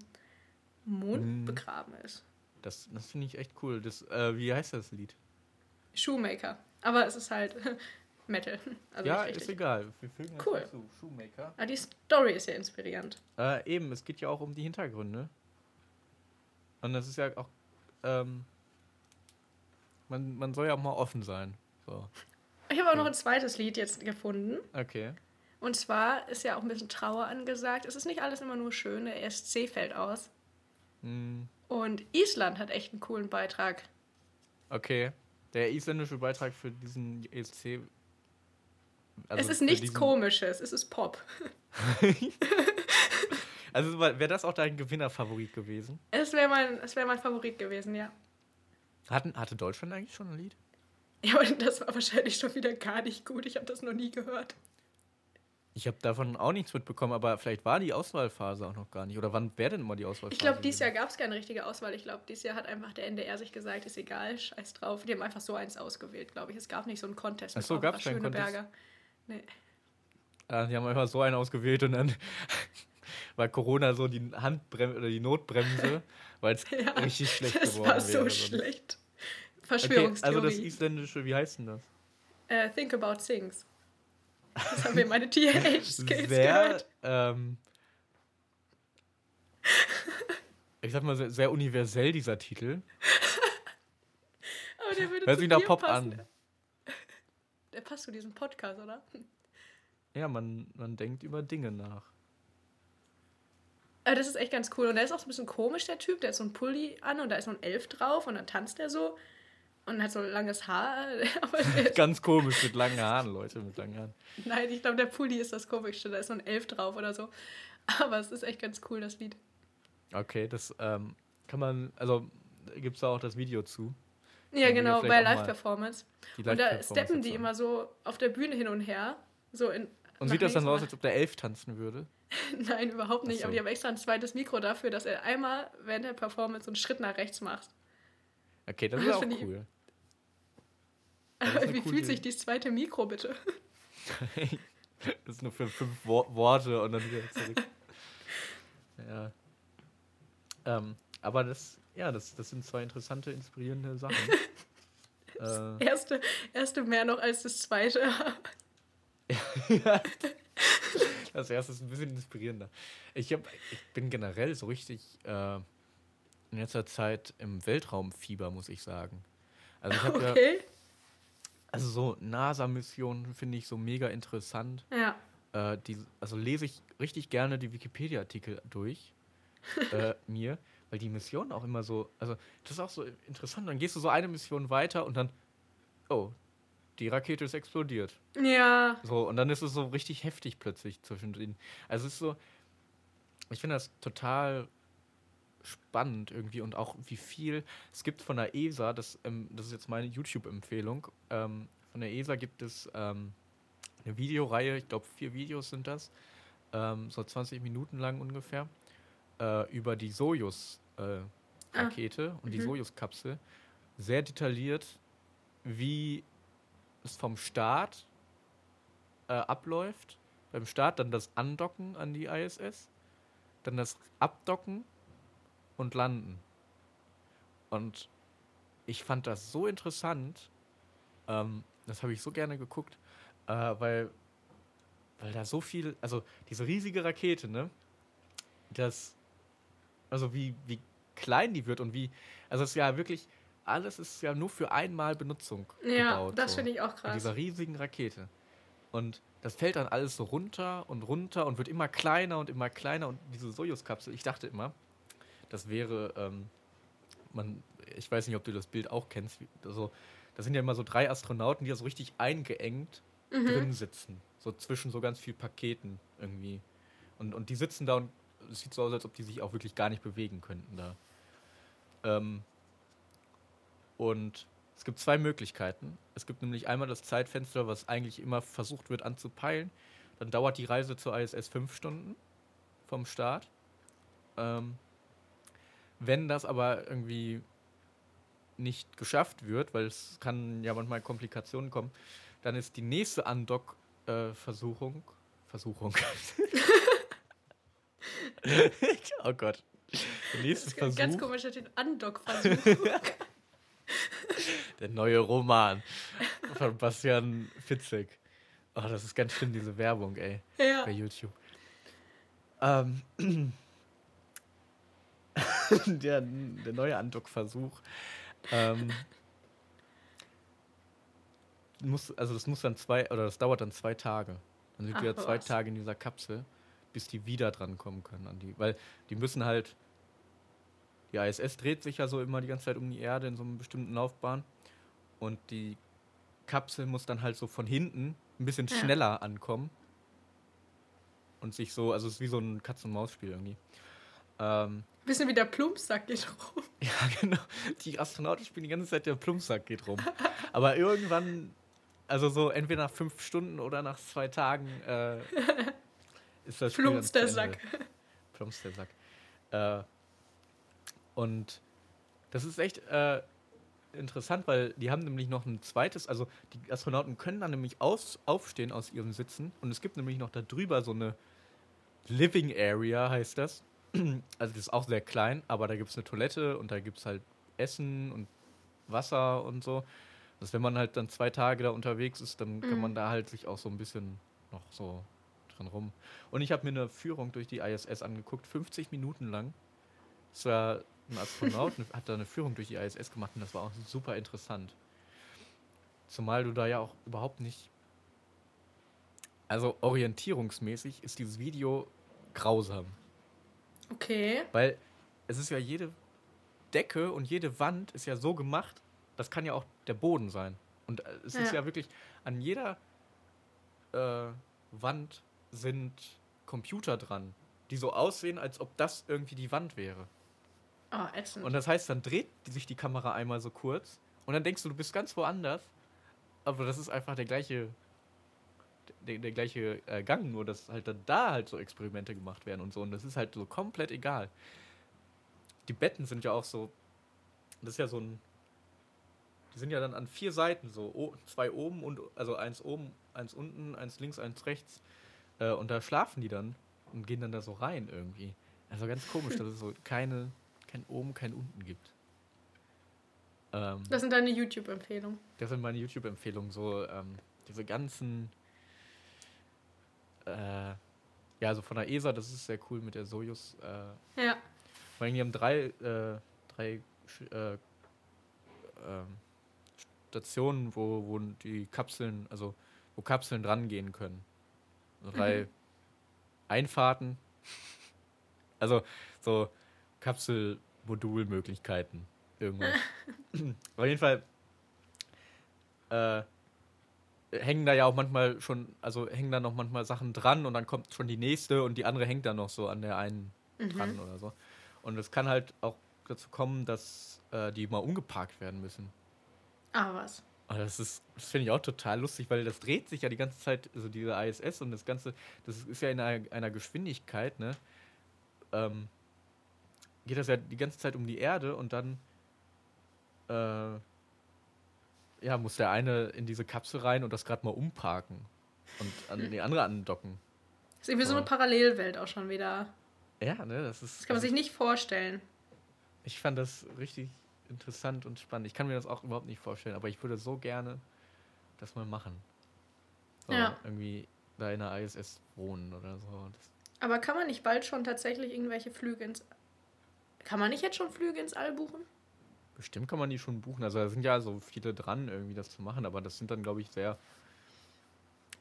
Mond Mhm. begraben ist. Das, das finde ich echt cool. Das, äh, wie heißt das Lied? Shoemaker. Aber es ist halt Metal. Also ja, ist egal. Wir fügen Cool. hinzu. Shoemaker. Aber die Story ist ja inspirierend. Äh, eben, es geht ja auch um die Hintergründe. Und das ist ja auch. Ähm, man, man soll ja auch mal offen sein. So, Ich habe auch noch ein zweites Lied jetzt gefunden. okay. Und zwar ist ja auch ein bisschen Trauer angesagt. Es ist nicht alles immer nur schön. Der ESC fällt aus. Hm, Und Island hat echt einen coolen Beitrag. okay. Der isländische Beitrag für diesen ESC. also es ist nichts Komisches. Es ist Pop. Also wäre das auch dein Gewinnerfavorit gewesen? Es wäre mein, es wär mein Favorit gewesen, ja. Hatten, hatte Deutschland eigentlich schon ein Lied? Ja, aber das war wahrscheinlich schon wieder gar nicht gut. Ich habe das noch nie gehört. Ich habe davon auch nichts mitbekommen, aber vielleicht war die Auswahlphase auch noch gar nicht. Oder wann wäre denn immer die Auswahlphase? Ich glaube, dieses Jahr gab es keine richtige Auswahl. Ich glaube, dieses Jahr hat einfach der NDR sich gesagt, ist egal, scheiß drauf. Die haben einfach so eins ausgewählt, glaube ich. Es gab nicht so einen Contest. Ach so, Barbara gab's keinen Schöneberger. Nee. Ah, die haben einfach so einen ausgewählt und dann war Corona so die Handbremse oder die Notbremse, weil es Ja, richtig schlecht das geworden war so schlecht. Okay, Verschwörungstheorie. also das isländische, wie heißt denn das? äh, Think About Things. Das haben wir meine TH-Skills gehört. ähm, ich sag mal, sehr, sehr universell, dieser Titel. Aber der würde Hört sich nach Pop passen. an. Der passt zu diesem Podcast, oder? Ja, man, man denkt über Dinge nach. Aber das ist echt ganz cool. Und der ist auch so ein bisschen komisch, der Typ. Der hat so einen Pulli an und da ist so ein Elf drauf und dann tanzt er so. Und hat so langes Haar. Ganz komisch mit langen Haaren, Leute, mit langen Haaren. nein, ich glaube, der Pulli ist das Komischste. Da ist so ein Elf drauf oder so. Aber es ist echt ganz cool, das Lied. Okay, das ähm, kann man, also gibt es da auch das Video zu. Ja, genau, bei Live-Performance. Die Und da steppen die immer so auf der Bühne hin und her. So in, Und sieht das dann so aus, als ob der Elf tanzen würde? Nein, überhaupt nicht. So. Aber die haben extra ein zweites Mikro dafür, dass er einmal während der Performance so einen Schritt nach rechts macht. Okay, das Das ist auch cool. Das Wie fühlt sich dieses zweite Mikro bitte? Das ist nur für fünf Wo Worte und dann wieder zurück. ja. Ähm, aber das, ja, das, das sind zwei interessante, inspirierende Sachen. äh, Erste, erste mehr noch als das zweite. das erste ist ein bisschen inspirierender. Ich, hab, ich bin generell so richtig äh, in letzter Zeit im Weltraumfieber, muss ich sagen. Also ich habe ja, Okay. also so NASA-Missionen finde ich so mega interessant. Ja. Äh, die, also lese ich richtig gerne die Wikipedia-Artikel durch äh, mir, weil die Missionen auch immer so, also das ist auch so interessant. Dann gehst du so eine Mission weiter und dann, oh, die Rakete ist explodiert. Ja. So, und dann ist es so richtig heftig plötzlich zwischendrin. Also es ist so, ich finde das total spannend irgendwie und auch wie viel es gibt von der ESA, das, ähm, das ist jetzt meine YouTube-Empfehlung, ähm, von der ESA gibt es ähm, eine Videoreihe, ich glaube vier Videos sind das, ähm, so 20 Minuten lang ungefähr, äh, über die Sojus-Rakete und die mhm. Sojus-Kapsel. Sehr detailliert, wie es vom Start äh, abläuft. Beim Start dann das Andocken an die ISS, dann das Abdocken und Landen. Und ich fand das so interessant. Ähm, das habe ich so gerne geguckt, äh, weil, weil da so viel, also diese riesige Rakete, ne? Das, also wie, wie klein die wird und wie, also es ist ja wirklich, alles ist ja nur für einmal Benutzung Ja, gebaut. das so. finde ich auch In krass. dieser riesigen Rakete. Und das fällt dann alles so runter und runter und wird immer kleiner und immer kleiner. Und diese Sojus-Kapsel, ich dachte immer, das wäre, ähm, man, ich weiß nicht, ob du das Bild auch kennst. Also, das sind ja immer so drei Astronauten, die da so richtig eingeengt Mhm. drin sitzen. So zwischen so ganz vielen Paketen irgendwie. Und, und die sitzen da und es sieht so aus, als ob die sich auch wirklich gar nicht bewegen könnten da. Ähm, und es gibt zwei Möglichkeiten. Es gibt nämlich einmal das Zeitfenster, was eigentlich immer versucht wird anzupeilen. Dann dauert die Reise zur ISS fünf Stunden vom Start. Ähm, wenn das aber irgendwie nicht geschafft wird, weil es kann ja manchmal Komplikationen kommen, dann ist die nächste Andock-Versuchung. Versuchung. oh Gott. Der nächste Das ist ein ganz Versuch. komischer Titel. Undock-Versuch. Der neue Roman von Bastian Fitzek. Oh, das ist ganz schlimm, diese Werbung, ey, ja. bei YouTube. Ähm, der, der neue Andock-Versuch. Ähm, muss, also das muss dann zwei, oder das dauert dann zwei Tage. Dann sind Ach, wir ja zwei was. Tage in dieser Kapsel, bis die wieder dran kommen können an die. Weil die müssen halt. Die ISS dreht sich ja so immer die ganze Zeit um die Erde in so einer bestimmten Laufbahn. Und die Kapsel muss dann halt so von hinten ein bisschen Ja. schneller ankommen. Und sich so, also es ist wie so ein Katz-und-Maus-Spiel irgendwie. Ähm, Bisschen wie der Plumpsack geht rum. ja, genau. Die Astronauten spielen die ganze Zeit, der Plumpsack geht rum. Aber irgendwann, also so entweder nach fünf Stunden oder nach zwei Tagen, äh, ist das Spiel Plumps der. Sack. Plumps der Sack. Äh, und das ist echt äh, interessant, weil die haben nämlich noch ein zweites, also die Astronauten können dann nämlich aus, aufstehen aus ihren Sitzen und es gibt nämlich noch da drüber so eine Living Area, heißt das. Also das ist auch sehr klein, aber da gibt es eine Toilette und da gibt es halt Essen und Wasser und so. Dass wenn man halt dann zwei Tage da unterwegs ist, dann kann Mhm. man da halt sich auch so ein bisschen noch so dran rum. Und ich habe mir eine Führung durch die ISS angeguckt, 50 Minuten lang. Es war ein Astronaut, hat da eine Führung durch die ISS gemacht und das war auch super interessant. Zumal du da ja auch überhaupt nicht. Also orientierungsmäßig ist dieses Video grausam. Okay. Weil es ist ja jede Decke und jede Wand ist ja so gemacht, das kann ja auch der Boden sein. Und äh, es ist Ja. ja wirklich, an jeder äh, Wand sind Computer dran. die so aussehen, als ob das irgendwie die Wand wäre. Oh, ätzend. Und das heißt, dann dreht sich die Kamera einmal so kurz und dann denkst du, du bist ganz woanders. Aber das ist einfach der gleiche, der, der gleiche äh, Gang, nur dass halt dann da halt so Experimente gemacht werden und so. Und das ist halt so komplett egal. Die Betten sind ja auch so, das ist ja so ein, die sind ja dann an vier Seiten so, o, zwei oben und, also eins oben, eins unten, eins links, eins rechts. Äh, und da schlafen die dann und gehen dann da so rein irgendwie. Also ganz komisch, dass es so keine, kein oben, kein unten gibt. Ähm, das sind deine YouTube-Empfehlungen. das sind meine YouTube-Empfehlungen, so ähm, diese ganzen, äh, ja, also von der ESA, das ist sehr cool mit der Sojus. Äh, Ja. vor allem, die haben drei, äh, drei äh, ähm, Stationen, wo, wo die Kapseln, also wo Kapseln dran gehen können. Also drei Einfahrten. Also so Kapselmodulmöglichkeiten. Irgendwas. Auf jeden Fall äh, hängen da ja auch manchmal schon, also hängen da noch manchmal Sachen dran und dann kommt schon die nächste und die andere hängt dann noch so an der einen dran oder so. Und es kann halt auch dazu kommen, dass äh, die mal umgeparkt werden müssen. Ah, was. Aber das ist, das finde ich auch total lustig, weil das dreht sich ja die ganze Zeit, also diese ISS und das Ganze, das ist ja in einer, einer Geschwindigkeit, ne? Ähm, geht das ja die ganze Zeit um die Erde und dann äh, ja, muss der eine in diese Kapsel rein und das gerade mal umparken und an die andere andocken. Das ist irgendwie so eine. Parallelwelt auch schon wieder. Ja, ne, das ist. Das kann man also sich nicht vorstellen. Ich fand das richtig interessant und spannend. Ich kann mir das auch überhaupt nicht vorstellen, aber ich würde so gerne das mal machen. So, Ja. Irgendwie da in der ISS wohnen oder so. Das, Aber kann man nicht bald schon tatsächlich irgendwelche Flüge ins. Kann man nicht jetzt schon Flüge ins All buchen? Bestimmt kann man die schon buchen. Also da sind ja so viele dran, irgendwie das zu machen, aber das sind dann, glaube ich, sehr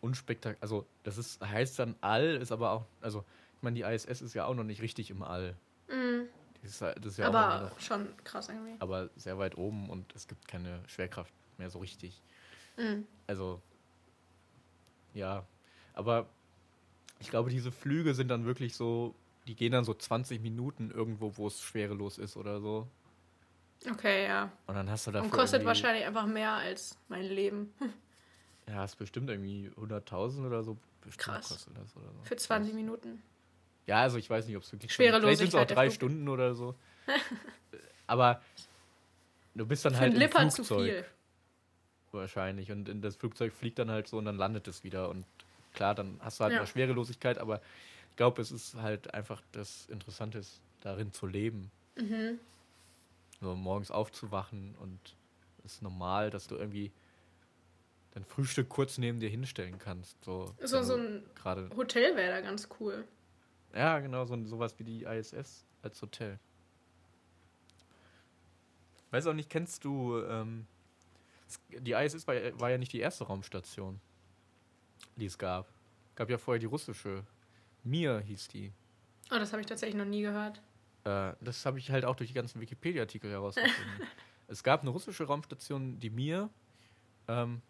unspektakulär. Also das ist, heißt dann All, ist aber auch, also ich meine, die ISS ist ja auch noch nicht richtig im All. Mhm. Die ist, das ist ja Aber noch, schon krass irgendwie. aber sehr weit oben und es gibt keine Schwerkraft mehr so richtig. Mhm. Also, ja. Aber ich glaube, diese Flüge sind dann wirklich so, die gehen dann so 20 Minuten irgendwo, wo es schwerelos ist oder so. Okay, ja. Und dann hast du dafür Und kostet wahrscheinlich einfach mehr als mein Leben. Ja, ist bestimmt irgendwie 100.000 oder so. Krass. kostet das oder so. Für 20 Minuten. Ja, also ich weiß nicht, ob es wirklich. Schwerelosigkeit Vielleicht sind es auch drei. Stunden oder so. Aber du bist dann Für halt im Lipper zu Flugzeug viel. wahrscheinlich. Und in das Flugzeug fliegt dann halt so und dann landet es wieder. Und klar, dann hast du halt Ja. mal Schwerelosigkeit, aber ich glaube, es ist halt einfach das Interessante, darin zu leben. Mhm. So morgens aufzuwachen und es ist normal, dass du irgendwie dein Frühstück kurz neben dir hinstellen kannst. So, So, so ein gerade. Hotel wäre da ganz cool. Ja, genau, so, sowas wie die ISS als Hotel. Weiß auch nicht, kennst du, ähm, die ISS war, ja- war ja nicht die erste Raumstation, die es gab. Gab ja vorher die russische. Mir hieß die. Oh, das habe ich tatsächlich noch nie gehört. Äh, das habe ich halt auch durch die ganzen Wikipedia-Artikel herausgefunden. es gab eine russische Raumstation, die Mir. Ähm,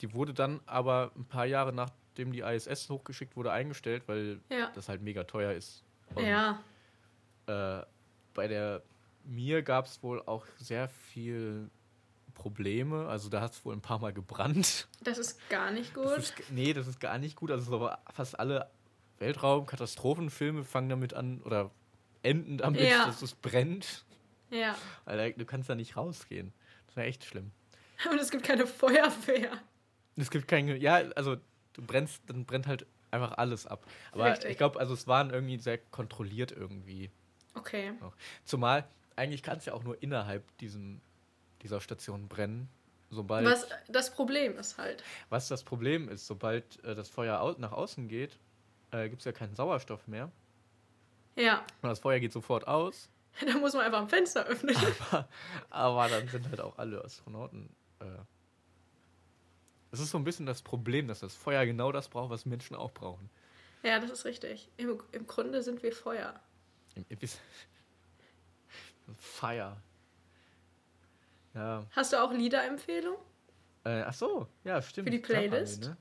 die wurde dann aber ein paar Jahre nachdem die ISS hochgeschickt wurde, eingestellt, weil Ja. das halt mega teuer ist. Und Ja. äh, bei der Mir gab es wohl auch sehr viel Probleme. Also da hat es wohl ein paar Mal gebrannt. Das ist gar nicht Das gut. ist, g- nee, das ist gar nicht gut. Also so fast alle Weltraum-Katastrophenfilme fangen damit an oder enden damit, Ja. dass es brennt. Ja. Alter, du kannst da nicht rausgehen. Das wäre echt schlimm. Und es gibt keine Feuerwehr. Es gibt keine, ja, also du brennst, dann brennt halt einfach alles ab. Aber Richtig. ich glaube, also es waren irgendwie sehr kontrolliert irgendwie. Okay. Zumal, eigentlich kann es ja auch nur innerhalb diesen, dieser Station brennen. Sobald, Was das Problem ist halt. was das Problem ist, sobald äh, das Feuer au nach außen geht, äh, gibt es ja keinen Sauerstoff mehr. Ja. Und das Feuer geht sofort aus. Da muss man einfach ein Fenster öffnen. Aber dann sind halt auch alle Astronauten. Äh, es ist so ein bisschen das Problem, dass das Feuer genau das braucht, was Menschen auch brauchen. Ja, das ist richtig. Im, im Grunde sind wir Feuer. Im- im Fire. Ja. Hast du auch Liederempfehlung? Äh, ach so, ja, stimmt. Für die Playlist? ne?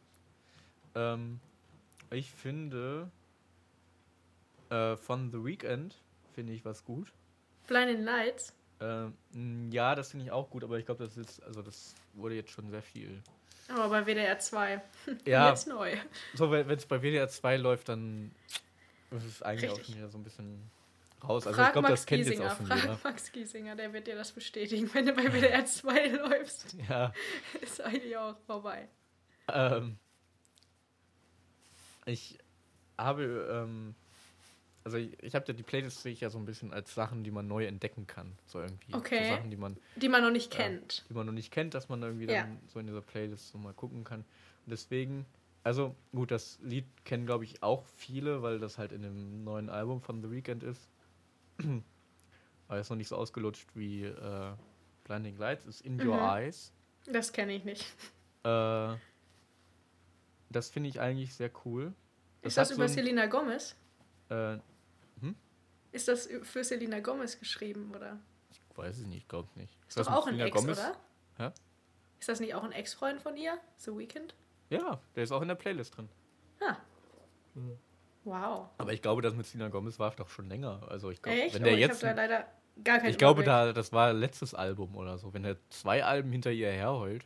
ähm, ich finde. Äh, von The Weeknd finde ich was gut. Blinding Lights. Ähm, mh, ja, das finde ich auch gut, aber ich glaube, das ist, also das wurde jetzt schon sehr viel. Aber bei WDR 2. Ja, Jetzt neu. so wenn es bei WDR 2 läuft, dann ist es eigentlich auch Richtig. schon wieder so ein bisschen raus. Also ich Frag glaube, Max das kennt jetzt Giesinger. auch schon Frag jeder. Max Giesinger, der wird dir das bestätigen. Wenn du bei WDR 2 läufst, Ja, ist eigentlich auch vorbei. ähm, ich habe, ähm, also ich, ich habe ja die Playlist sehe ich ja so ein bisschen als Sachen, die man neu entdecken kann. So irgendwie. Okay. So Sachen, die man Die man noch nicht Ja. kennt. die man noch nicht kennt, dass man irgendwie Ja. dann so in dieser Playlist so mal gucken kann. Und deswegen, also gut, das Lied kennen glaube ich auch viele, weil das halt in dem neuen Album von The Weeknd ist. Aber ist noch nicht so ausgelutscht wie äh, Blinding Lights, ist In Your Mhm. Eyes. Das kenne ich nicht. Äh, das finde ich eigentlich sehr cool. Ist hat das über so ein- Selena Gomez? Äh, Ist das für Selena Gomez geschrieben, oder? ich weiß es nicht, glaube nicht. Ist doch auch ein Ex, oder? Hä? Ist das nicht auch ein Ex-Freund von ihr? The Weeknd? Ja, der ist auch in der Playlist drin. Ah. Mhm. Wow. Aber ich glaube, das mit Selena Gomez war doch schon länger. Also ich glaube, Echt? wenn der oh, ich jetzt habe da leider gar keinen Ich glaube, da, das war letztes Album oder so. Wenn er zwei Alben hinter ihr herheult,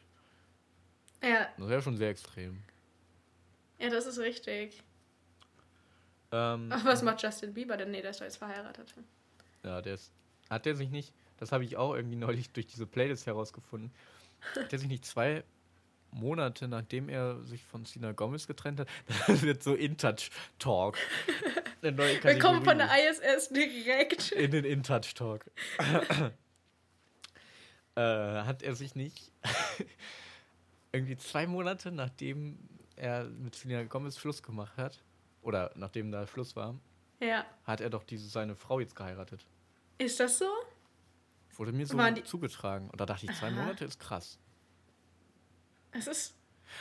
Ja, das wäre schon sehr extrem. ja, das ist richtig. Ähm, Ach, was macht Justin Bieber denn? Nee, der ist doch jetzt verheiratet. Ja, der ist. Hat der sich nicht, das habe ich auch irgendwie neulich durch diese Playlist herausgefunden, hat der sich nicht zwei Monate nachdem er sich von Selena Gomez getrennt hat, das wird so In-Touch Talk. Eine neue Wir kommen von der ISS direkt. in den In-Touch Talk. äh, hat er sich nicht irgendwie zwei Monate nachdem er mit Selena Gomez Schluss gemacht hat, oder nachdem da Schluss war, Ja. hat er doch diese seine Frau jetzt geheiratet. Ist das so? Wurde mir so zugetragen. Und da dachte ich, zwei Aha. Monate ist krass. Es ist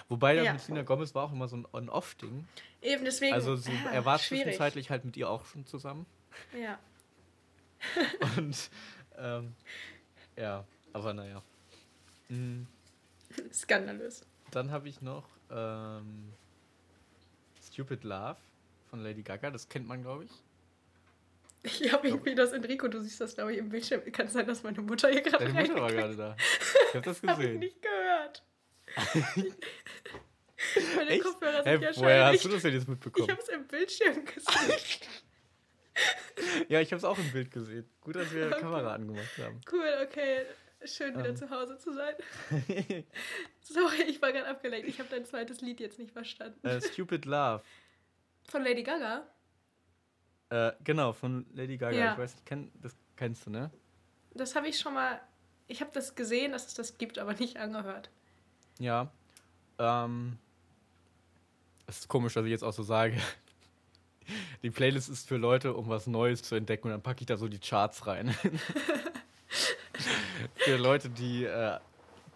Wobei das Ja. mit Selena Gomez war auch immer so ein On-Off-Ding. eben deswegen. Also sie, ah, er war schwierig. zwischenzeitlich halt mit ihr auch schon zusammen. Ja. Und ähm, ja, aber naja. Mm, Skandalös. Dann habe ich noch ähm, Stupid Love von Lady Gaga. Das kennt man, glaube ich. Ich habe irgendwie das Enrico, du siehst das, glaube ich, im Bildschirm. Kann sein, dass meine Mutter hier gerade Deine Mutter war gerade da. Ich habe das Habe ich gesehen. nicht gehört. meine Echt? Kopfhörer sind ja woher hast du das denn jetzt Ich mitbekommen? habe es im Bildschirm gesehen. Ja, ich habe es auch im Bild gesehen. Gut, dass wir Okay. Kamera angemacht haben. Cool, okay. Schön, wieder Ähm. zu Hause zu sein. Sorry, ich war gerade abgelenkt. Ich habe dein zweites Lied jetzt nicht verstanden. äh, Stupid Love. Von Lady Gaga? Äh, genau, von Lady Gaga. Ja. Ich weiß nicht, kenn, das kennst du, ne? Das habe ich schon mal. Ich habe das gesehen, dass es das gibt, aber nicht angehört. Ja. Ähm, es ist komisch, dass ich jetzt auch so sage. Die Playlist ist für Leute, um was Neues zu entdecken und dann packe ich da so die Charts rein. für Leute, die äh,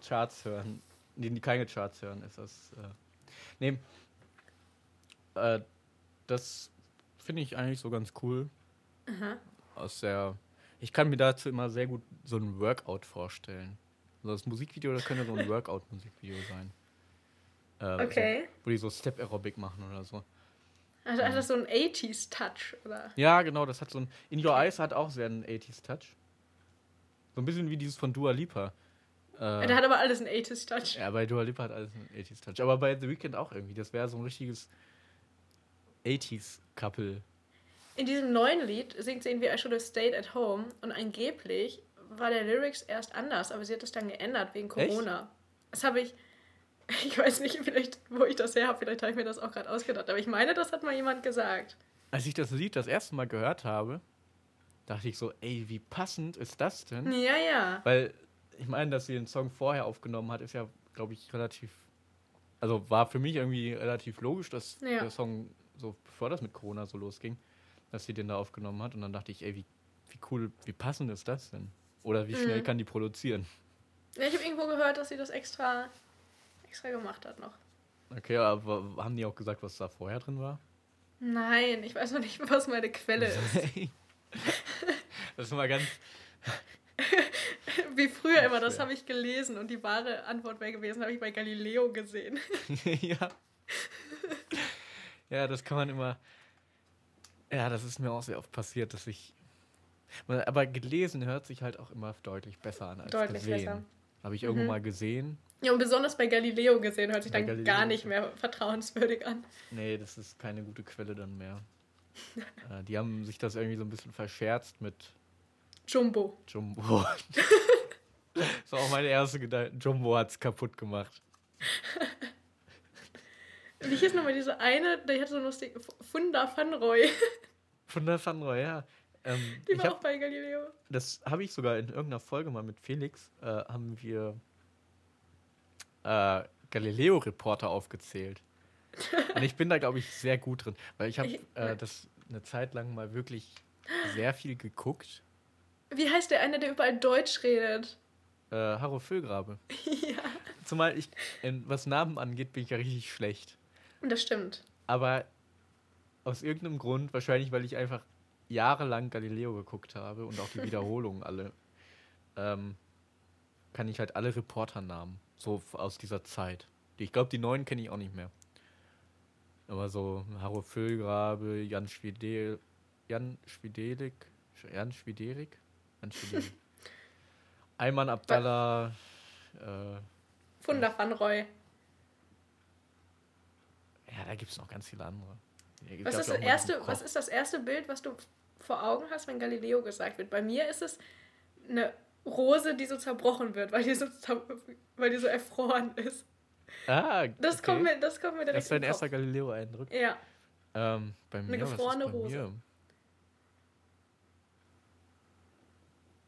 Charts hören, die, die keine Charts hören, ist das. Äh, nee. Äh, das finde ich eigentlich so ganz cool. Aus der. Ich kann mir dazu immer sehr gut so ein Workout vorstellen. Also das Musikvideo, das könnte so ein Workout-Musikvideo sein. Äh, Okay. So, wo die so Step-Aerobic machen oder so. Also hat das so einen 80s-Touch, oder? Ja, genau, das hat so ein. In Your Eyes hat auch sehr einen 80s-Touch. So ein bisschen wie dieses von Dua Lipa. Äh, Der hat aber alles einen 80s-Touch. ja, bei Dua Lipa hat alles einen 80s-Touch. Aber bei The Weeknd auch irgendwie. Das wäre so ein richtiges 80s-Couple. In diesem neuen Lied singt sie irgendwie I should have stayed at home und angeblich war der Lyrics erst anders, aber sie hat das dann geändert wegen Echt? Corona. Das habe ich, ich weiß nicht, vielleicht, wo ich das her habe, vielleicht habe ich mir das auch gerade ausgedacht, aber ich meine, das hat mal jemand gesagt. Als ich das Lied das erste Mal gehört habe, dachte ich so, ey, wie passend ist das denn? Ja, ja. Weil ich meine, dass sie den Song vorher aufgenommen hat, ist ja, glaube ich, relativ. Also war für mich irgendwie relativ logisch, dass Ja. der Song so, bevor das mit Corona so losging, dass sie den da aufgenommen hat. Und dann dachte ich, ey, wie, wie cool, wie passend ist das denn? Oder wie schnell Mhm. kann die produzieren? ja ich habe irgendwo gehört, dass sie das extra, extra gemacht hat noch. Okay, aber haben die auch gesagt, was da vorher drin war? Nein, ich weiß noch nicht, was meine Quelle ist. das ist mal ganz. Wie früher immer, das habe ich gelesen und die wahre Antwort wäre gewesen, habe ich bei Galileo gesehen. ja. Ja, das kann man immer. Ja, das ist mir auch sehr oft passiert, dass ich. Aber gelesen hört sich halt auch immer deutlich besser an als Deutlich gesehen. besser. Habe ich irgendwo mal gesehen. Ja, und besonders bei Galileo gesehen hört sich Bei dann Galileo. gar nicht mehr vertrauenswürdig an. Nee, das ist keine gute Quelle dann mehr. äh, die haben sich das irgendwie so ein bisschen verscherzt mit Jumbo. Jumbo. das war auch meine erste Gedanke. Jumbo hat es kaputt gemacht. Wie hieß nochmal diese eine, die hatte so lustig, Funda Van Roy. Von der Fanroy, ja. Ähm, Die ich war auch hab, bei Galileo. das habe ich sogar in irgendeiner Folge mal mit Felix, äh, haben wir äh, Galileo-Reporter aufgezählt. Und ich bin da, glaube ich, sehr gut drin. Weil ich habe äh, das eine Zeit lang mal wirklich sehr viel geguckt. Wie heißt der eine, der überall Deutsch redet? Äh, Harro Füllgrabe. ja. Zumal ich, in, was Namen angeht, bin ich ja richtig schlecht. Und das stimmt. Aber aus irgendeinem Grund, wahrscheinlich weil ich einfach jahrelang Galileo geguckt habe und auch die Wiederholungen alle, ähm, kann ich halt alle Reporternamen, so aus dieser Zeit. Ich glaube, die neuen kenne ich auch nicht mehr. Aber so Harro Füllgrabe, Jan Schwedel, Jan Schwidelik, Sch- Jan Schwiderik? Jan Schwidelik. Ayman Abdallah, äh, Funda Van Roy. Ja, da gibt es noch ganz viele andere. Was ist, das erste, was ist das erste Bild, was du vor Augen hast, wenn Galileo gesagt wird? Bei mir ist es eine Rose, die so zerbrochen wird, weil die so, weil die so erfroren ist. Ah, Das, okay. kommt, mir, das kommt mir direkt Das ist dein erster. Galileo-Eindruck. Ja, Ähm, bei mir, ist gefrorene bei Rose.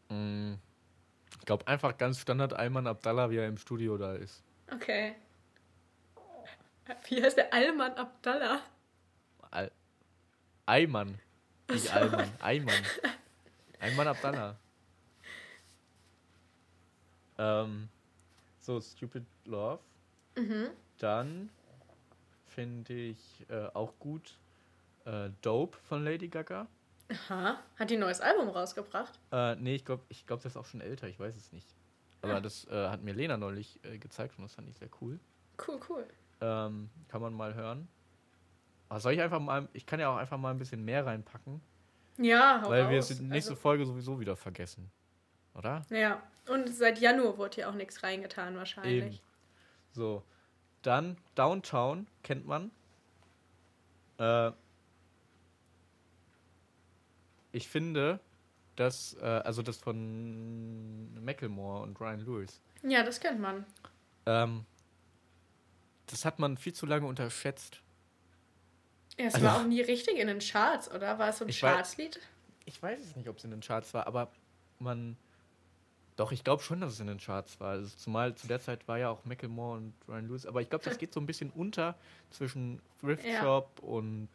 Mir? Mm, Ich glaube einfach ganz Standard Ayman Abdallah, wie er im Studio da ist. okay. Wie heißt der Alman Abdallah? Al Ayman, nicht Alman, Ayman. Ayman Abdallah. Ähm, so, Stupid Love. Mhm. Dann finde ich äh, auch gut äh, Dope von Lady Gaga. Aha. Hat die ein neues Album rausgebracht? Äh, nee, ich glaube, ich glaub, das ist auch schon älter, ich weiß es nicht. Aber das äh, hat mir Lena neulich äh, gezeigt und das fand ich sehr cool. Cool, cool. Ähm, kann man mal hören. Aber soll ich einfach mal, ich kann ja auch einfach mal ein bisschen mehr reinpacken, Ja, hau weil wir raus. es in der nächsten Also, Folge sowieso wieder vergessen. Oder? ja, und seit Januar wurde hier auch nichts reingetan wahrscheinlich. Eben. So. Dann Downtown, kennt man. Äh, ich finde, dass, äh, also das von Macklemore und Ryan Lewis, Ja, das kennt man. ähm, das hat man viel zu lange unterschätzt. Ja, es Also- war auch nie richtig in den Charts, oder? War es so ein Chartslied? Ich weiß es nicht, ob es in den Charts war, aber man. Doch, ich glaube schon, dass es in den Charts war. Also zumal zu der Zeit war ja auch Macklemore und Ryan Lewis. Aber ich glaube, das geht so ein bisschen unter zwischen Thrift Ja. Shop und.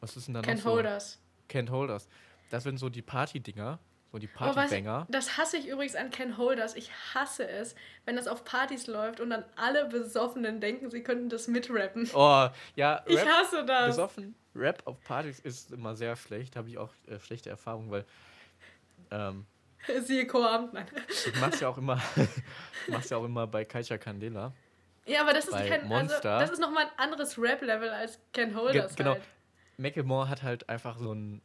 Was ist denn da Ken noch so? Holders. Can't Holders. Das sind so die Party-Dinger, so die Oh, Partybanger. das hasse ich übrigens an Ken Holders. Ich hasse es, wenn das auf Partys läuft und dann alle Besoffenen denken, sie könnten das mitrappen. Oh, ja, Ich Rap, hasse das. besoffen. Rap auf Partys ist immer sehr schlecht. Habe ich auch äh, schlechte Erfahrungen, weil ähm, Siehe Chorabend. Nein. du machst ja auch immer, du machst ja auch immer bei Kaiser Candela. Ja, aber das ist kein. Monster. Also, das ist nochmal ein anderes Rap-Level als Ken Holders. genau. Halt. Macklemore hat halt einfach so ein.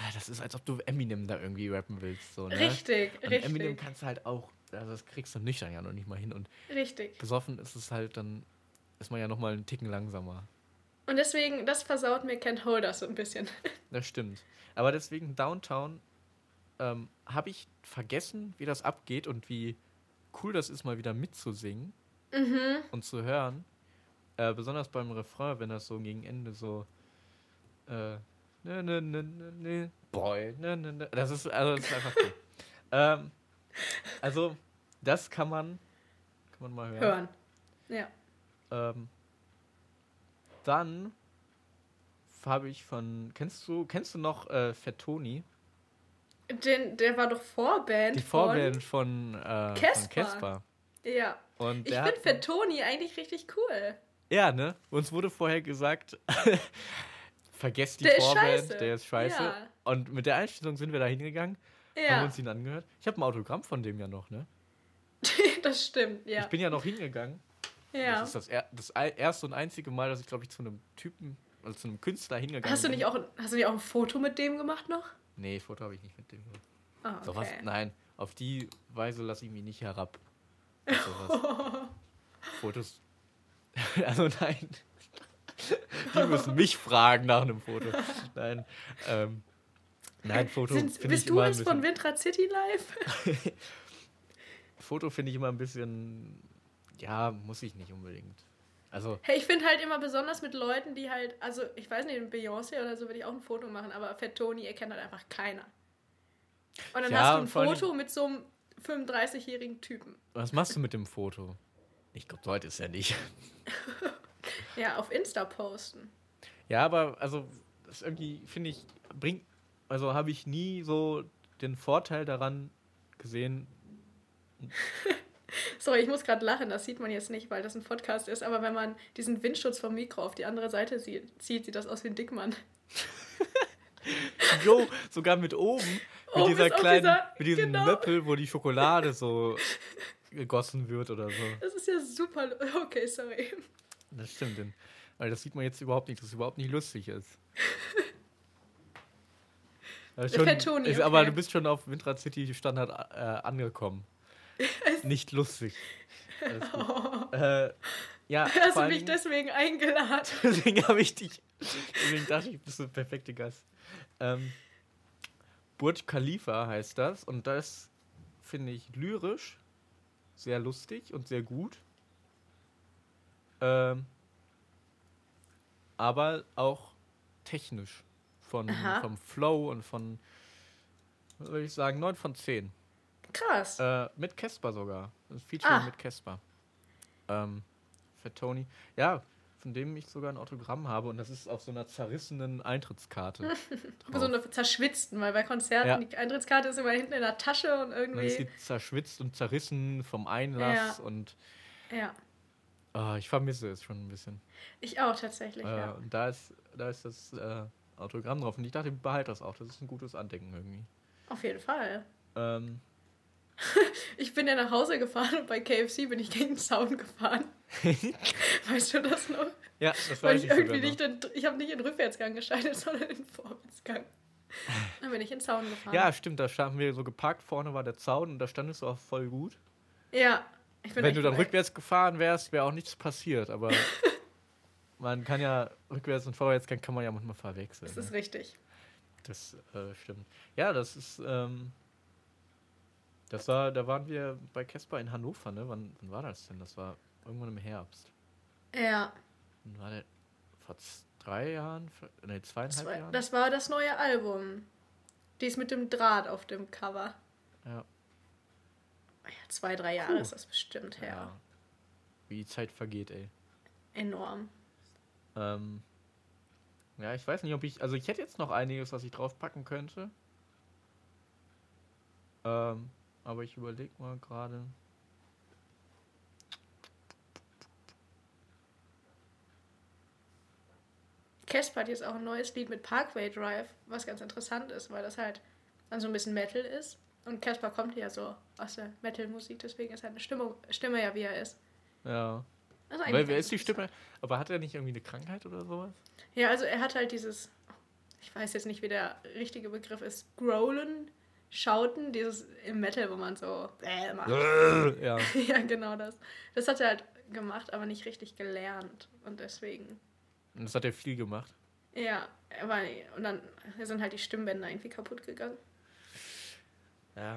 Ah, Das ist, als ob du Eminem da irgendwie rappen willst. So, ne? Richtig, Und richtig. Eminem kannst du halt auch. Also das kriegst du nüchtern ja noch nicht mal hin. Und Richtig. besoffen ist es halt dann. Ist man ja noch mal einen Ticken langsamer. Und deswegen, das versaut mir Ken Holders so ein bisschen. Das stimmt. Aber deswegen Downtown ähm, habe ich vergessen, wie das abgeht und wie cool das ist, mal wieder mitzusingen Mhm. und zu hören. Äh, besonders beim Refrain, wenn das so gegen Ende so. Äh, ne, ne, ne, ne, ne, boy, ne, ne, ne. Das ist, also, das ist einfach cool. ähm, also, das kann man, kann man mal hören. Hören. Ja. Ähm, dann habe ich von, kennst du, kennst du noch äh, Fettoni? Den, der war doch Vorband. Die Vorband von, äh, von Casper. Von, ja. Und Ich finde Fettoni eigentlich richtig cool. Ja, ne? Uns wurde vorher gesagt, vergesst die Der Vorband, der ist scheiße. Ja. Und mit der Einstellung sind wir da hingegangen, haben Ja, uns ihn angehört. Ich habe ein Autogramm von dem ja noch, ne? das stimmt, ja. Ich bin ja noch hingegangen. ja. Das ist das, er, das erste und einzige Mal, dass ich, glaube ich, zu einem Typen, also zu einem Künstler hingegangen Hast du bin. nicht auch, hast du nicht auch ein Foto mit dem gemacht noch? Nee, Foto habe ich nicht mit dem gemacht. Ah, So was, okay. nein, auf die Weise lasse ich mich nicht herab. Also. Fotos. Also nein. Die müssen mich fragen nach einem Foto. Nein. Ähm, nein, Foto Sind, bist du jetzt von. Windrad City live? Foto finde ich immer ein bisschen. Ja, muss ich nicht unbedingt. Also, Hey, ich finde halt immer besonders mit Leuten, die halt, also ich weiß nicht, mit Beyoncé oder so würde ich auch ein Foto machen, aber Fat Tony erkennt halt einfach keiner. Und dann Ja, hast du ein Foto mit so einem 35-jährigen Typen. was machst du mit dem Foto? Ich glaube, so alt ist er nicht. Ja, auf Insta posten. Ja, aber also, das irgendwie, finde ich, bringt. Also habe ich nie so den Vorteil daran gesehen. Sorry, ich muss gerade lachen, das sieht man jetzt nicht, weil das ein Podcast ist, aber wenn man diesen Windschutz vom Mikro auf die andere Seite sieht, zieht, sieht das aus wie ein Dickmann. Jo, sogar mit oben. Mit Oben dieser kleinen, dieser- mit diesem genau. Möppel, wo die Schokolade so gegossen wird oder so. Das ist ja super. Okay, sorry. Das stimmt, denn, weil das sieht man jetzt überhaupt nicht, dass es überhaupt nicht lustig ist. Also Fat Tony, ist, Aber okay. du bist schon auf Windrad City Standard äh, angekommen. nicht lustig. Gut. Äh, ja, Hast du mich Dingen- deswegen eingeladen? Deswegen habe ich dich. Deswegen dachte ich, du bist der perfekte Gast. Ähm, Burj Khalifa heißt das und das finde ich lyrisch sehr lustig und sehr gut. Ähm, aber auch technisch. Von, Aha. vom Flow und von, würde ich sagen, 9 von 10. Krass. Äh, mit Casper sogar. Das Feature Ah. mit Casper. Ähm, für Tony. Ja, von dem ich sogar ein Autogramm habe und das ist auf so einer zerrissenen Eintrittskarte. so drauf. eine zerschwitzten, weil bei Konzerten Ja. die Eintrittskarte ist immer hinten in der Tasche und Und dann ist irgendwie. sie zerschwitzt und zerrissen vom Einlass Ja. und Ja, ah, ich vermisse es schon ein bisschen. ich auch tatsächlich, Äh, ja. Und da ist, da ist das äh, Autogramm drauf und ich dachte, behalte das auch. Das ist ein gutes Andenken irgendwie. Auf jeden Fall. Ähm, Ich bin ja nach Hause gefahren und bei KFC bin ich gegen den Zaun gefahren. weißt du das noch? ja, das Weil weiß ich ich irgendwie nicht, in, ich habe nicht in den Rückwärtsgang geschaltet, sondern in den Vorwärtsgang. Dann bin ich in den Zaun gefahren. Ja, stimmt, da standen wir so geparkt, vorne war der Zaun und da standest du auch voll gut. Ja. Wenn du dann vorbei. rückwärts gefahren wärst, wäre auch nichts passiert, aber man kann ja rückwärts und vorwärts kann, kann man ja manchmal verwechseln. Das ist ne? richtig. Das äh, stimmt. Ja, das ist, ähm, das war, da waren wir bei Casper in Hannover, ne? Wann, wann war das denn? Das war irgendwann im Herbst. Ja. Wann war der? Vor drei Jahren? Ne, Das zweieinhalb war, Jahren? das war das neue Album. Die ist mit dem Draht auf dem Cover. ja. Ja, zwei, drei Jahre Puh. ist das bestimmt her. ja. Wie die Zeit vergeht, ey. Enorm. Ähm, ja, ich weiß nicht, ob ich. Also, ich hätte jetzt noch einiges, was ich draufpacken könnte. Ähm, aber ich überlege mal gerade. Casper hat jetzt auch ein neues Lied mit Parkway Drive, was ganz interessant ist, weil das halt dann so ein bisschen Metal ist. Und Casper kommt ja so aus der Metal-Musik, deswegen ist seine Stimme, Stimme ja, wie er ist. Ja. Eigentlich Weil, wer ist die. Stimme? Aber hat er nicht irgendwie eine Krankheit oder sowas? Ja, also er hat halt dieses, ich weiß jetzt nicht, wie der richtige Begriff ist, Growlen, Schauten, dieses im Metal, wo man so äh, macht. ja. ja, genau das. Das hat er halt gemacht, aber nicht richtig gelernt. Und deswegen, Und das hat er viel gemacht. ja, er war, und dann sind halt die Stimmbänder irgendwie kaputt gegangen. Ja.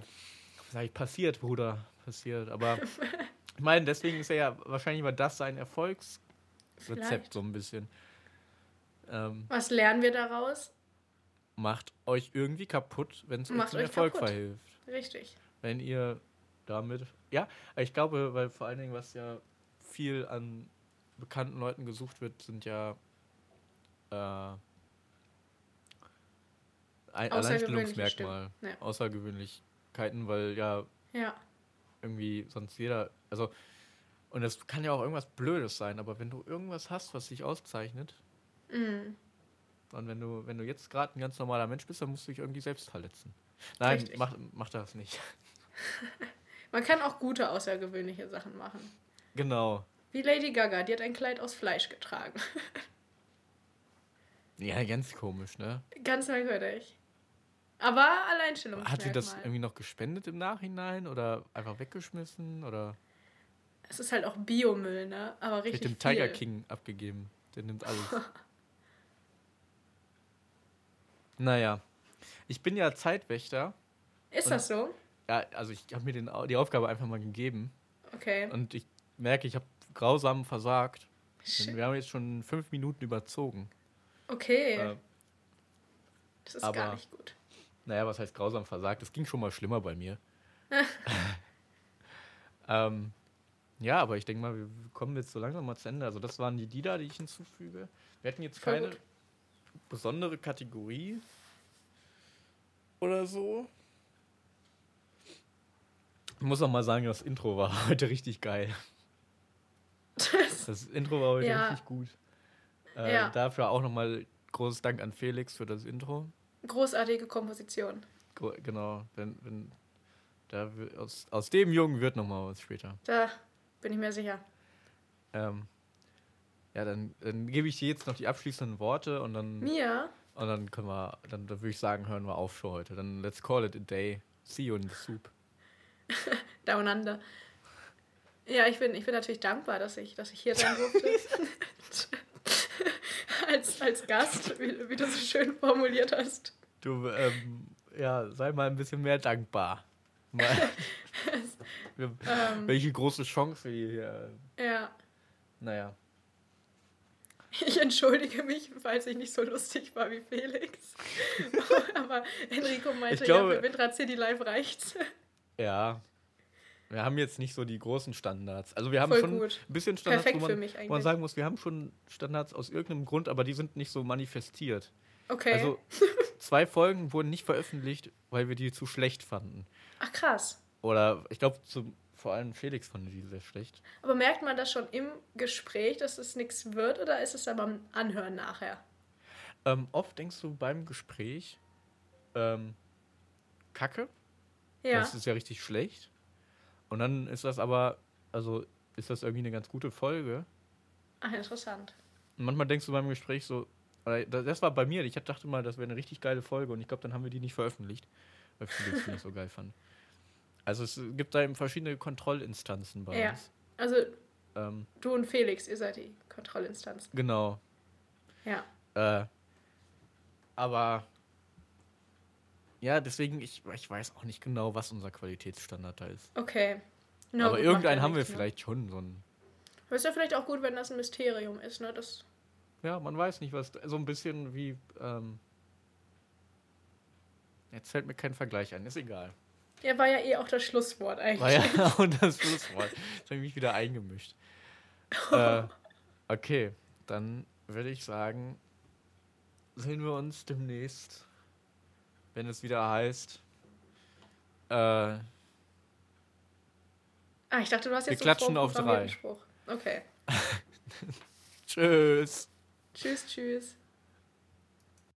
Was sag ich, passiert, Bruder. Passiert. Aber ich meine, deswegen ist er ja wahrscheinlich war das sein Erfolgsrezept Vielleicht. so ein bisschen. Ähm, Was lernen wir daraus? macht euch irgendwie kaputt, wenn es euch zum Erfolg kaputt. verhilft. Richtig. Wenn ihr damit. Ja, ich glaube, weil vor allen Dingen, was ja viel an bekannten Leuten gesucht wird, sind ja äh, ein Alleinstellungsmerkmal. Ja. Außergewöhnlichkeiten, weil ja Ja. irgendwie sonst jeder. Also, und es kann ja auch irgendwas Blödes sein, aber wenn du irgendwas hast, was dich auszeichnet, Mm. und wenn du, wenn du jetzt gerade ein ganz normaler Mensch bist, dann musst du dich irgendwie selbst verletzen. Nein, Richtig. mach, mach das nicht. Man kann auch gute außergewöhnliche Sachen machen. genau. Wie Lady Gaga, die hat ein Kleid aus Fleisch getragen. Ja, ganz komisch, ne? Ganz merkwürdig. Aber Alleinstellungsmerkmal. Hat sie das irgendwie noch gespendet im Nachhinein oder einfach weggeschmissen oder Es ist halt auch Biomüll, ne? Aber mit richtig dem Tiger viel. King abgegeben? Der nimmt alles. naja. Ich bin ja Zeitwächter. Ist das so? Ja, also ich habe mir den, die Aufgabe einfach mal gegeben Okay. und ich merke, ich habe grausam versagt. Wir haben jetzt schon fünf Minuten überzogen. Okay. Äh, das ist gar nicht gut. Naja, was heißt grausam versagt? Es ging schon mal schlimmer bei mir. ähm, ja, aber ich denke mal, wir kommen jetzt so langsam mal zu Ende. Also das waren die Lieder, die ich hinzufüge. Wir hatten jetzt keine besondere Kategorie oder so. Ich muss auch mal sagen, das Intro war heute richtig geil. Das Intro war heute Ja. richtig gut. Äh, Ja. Dafür auch nochmal großes Dank an Felix für das Intro. Großartige Komposition. Genau, wenn, wenn da aus, aus dem Jungen wird noch mal was später. Da bin ich mir sicher. Ähm, ja, dann, dann gebe ich dir jetzt noch die abschließenden Worte und dann Mia? und dann können wir, dann, dann würde ich sagen, hören wir auf für heute. Dann let's call it a day. See you in the soup. Down Under. Ja, ich bin, ich bin natürlich dankbar, dass ich, dass ich hier sein durfte. als, als Gast, wie, wie du so schön formuliert hast. Du, ähm, ja, sei mal ein bisschen mehr dankbar. Wir, Ähm, welche große Chance wir hier. äh, ja. Naja. Ich entschuldige mich, falls ich nicht so lustig war wie Felix. Aber Enrico meinte, glaube- ja, für Windrad City Live reicht's. Ja. Wir haben jetzt nicht so die großen Standards. Also wir haben Voll schon gut. ein bisschen Standards, Perfekt wo für man, mich wo man sagen muss, wir haben schon Standards aus irgendeinem Grund, aber die sind nicht so manifestiert. Okay. Also zwei Folgen wurden nicht veröffentlicht, weil wir die zu schlecht fanden. Ach krass. Oder ich glaube, vor allem Felix fand die sehr schlecht. Aber merkt man das schon im Gespräch, dass es nichts wird oder ist es dann beim Anhören nachher? Ähm, oft denkst du beim Gespräch, ähm, Kacke, Ja. das ist ja richtig schlecht. Und dann ist das aber, also ist das irgendwie eine ganz gute Folge. Ach, interessant. Und manchmal denkst du beim Gespräch so, das war bei mir, ich dachte mal, das wäre eine richtig geile Folge und ich glaube, dann haben wir die nicht veröffentlicht, weil Felix die nicht so geil fand. Also es gibt da eben verschiedene Kontrollinstanzen bei Ja. uns. Also Ähm, du und Felix, ihr seid die Kontrollinstanzen. genau. Ja. Äh, aber ja, deswegen, ich, ich weiß auch nicht genau, was unser Qualitätsstandard da ist. Okay. Na aber irgendeinen haben wir ne? vielleicht schon, so ein, Aber ist ja vielleicht auch gut, wenn das ein Mysterium ist, ne? Das, ja, man weiß nicht, was, so ein bisschen wie, ähm, jetzt fällt mir kein Vergleich ein, ist egal. ja, war ja eh auch das Schlusswort eigentlich. War ja auch das Schlusswort. Jetzt habe ich mich wieder eingemischt. äh, okay, dann würde ich sagen, sehen wir uns demnächst, wenn es wieder heißt. Äh, Ah, ich dachte, du hast Wir jetzt klatschen so einen auf drei. Okay. tschüss. Tschüss, tschüss.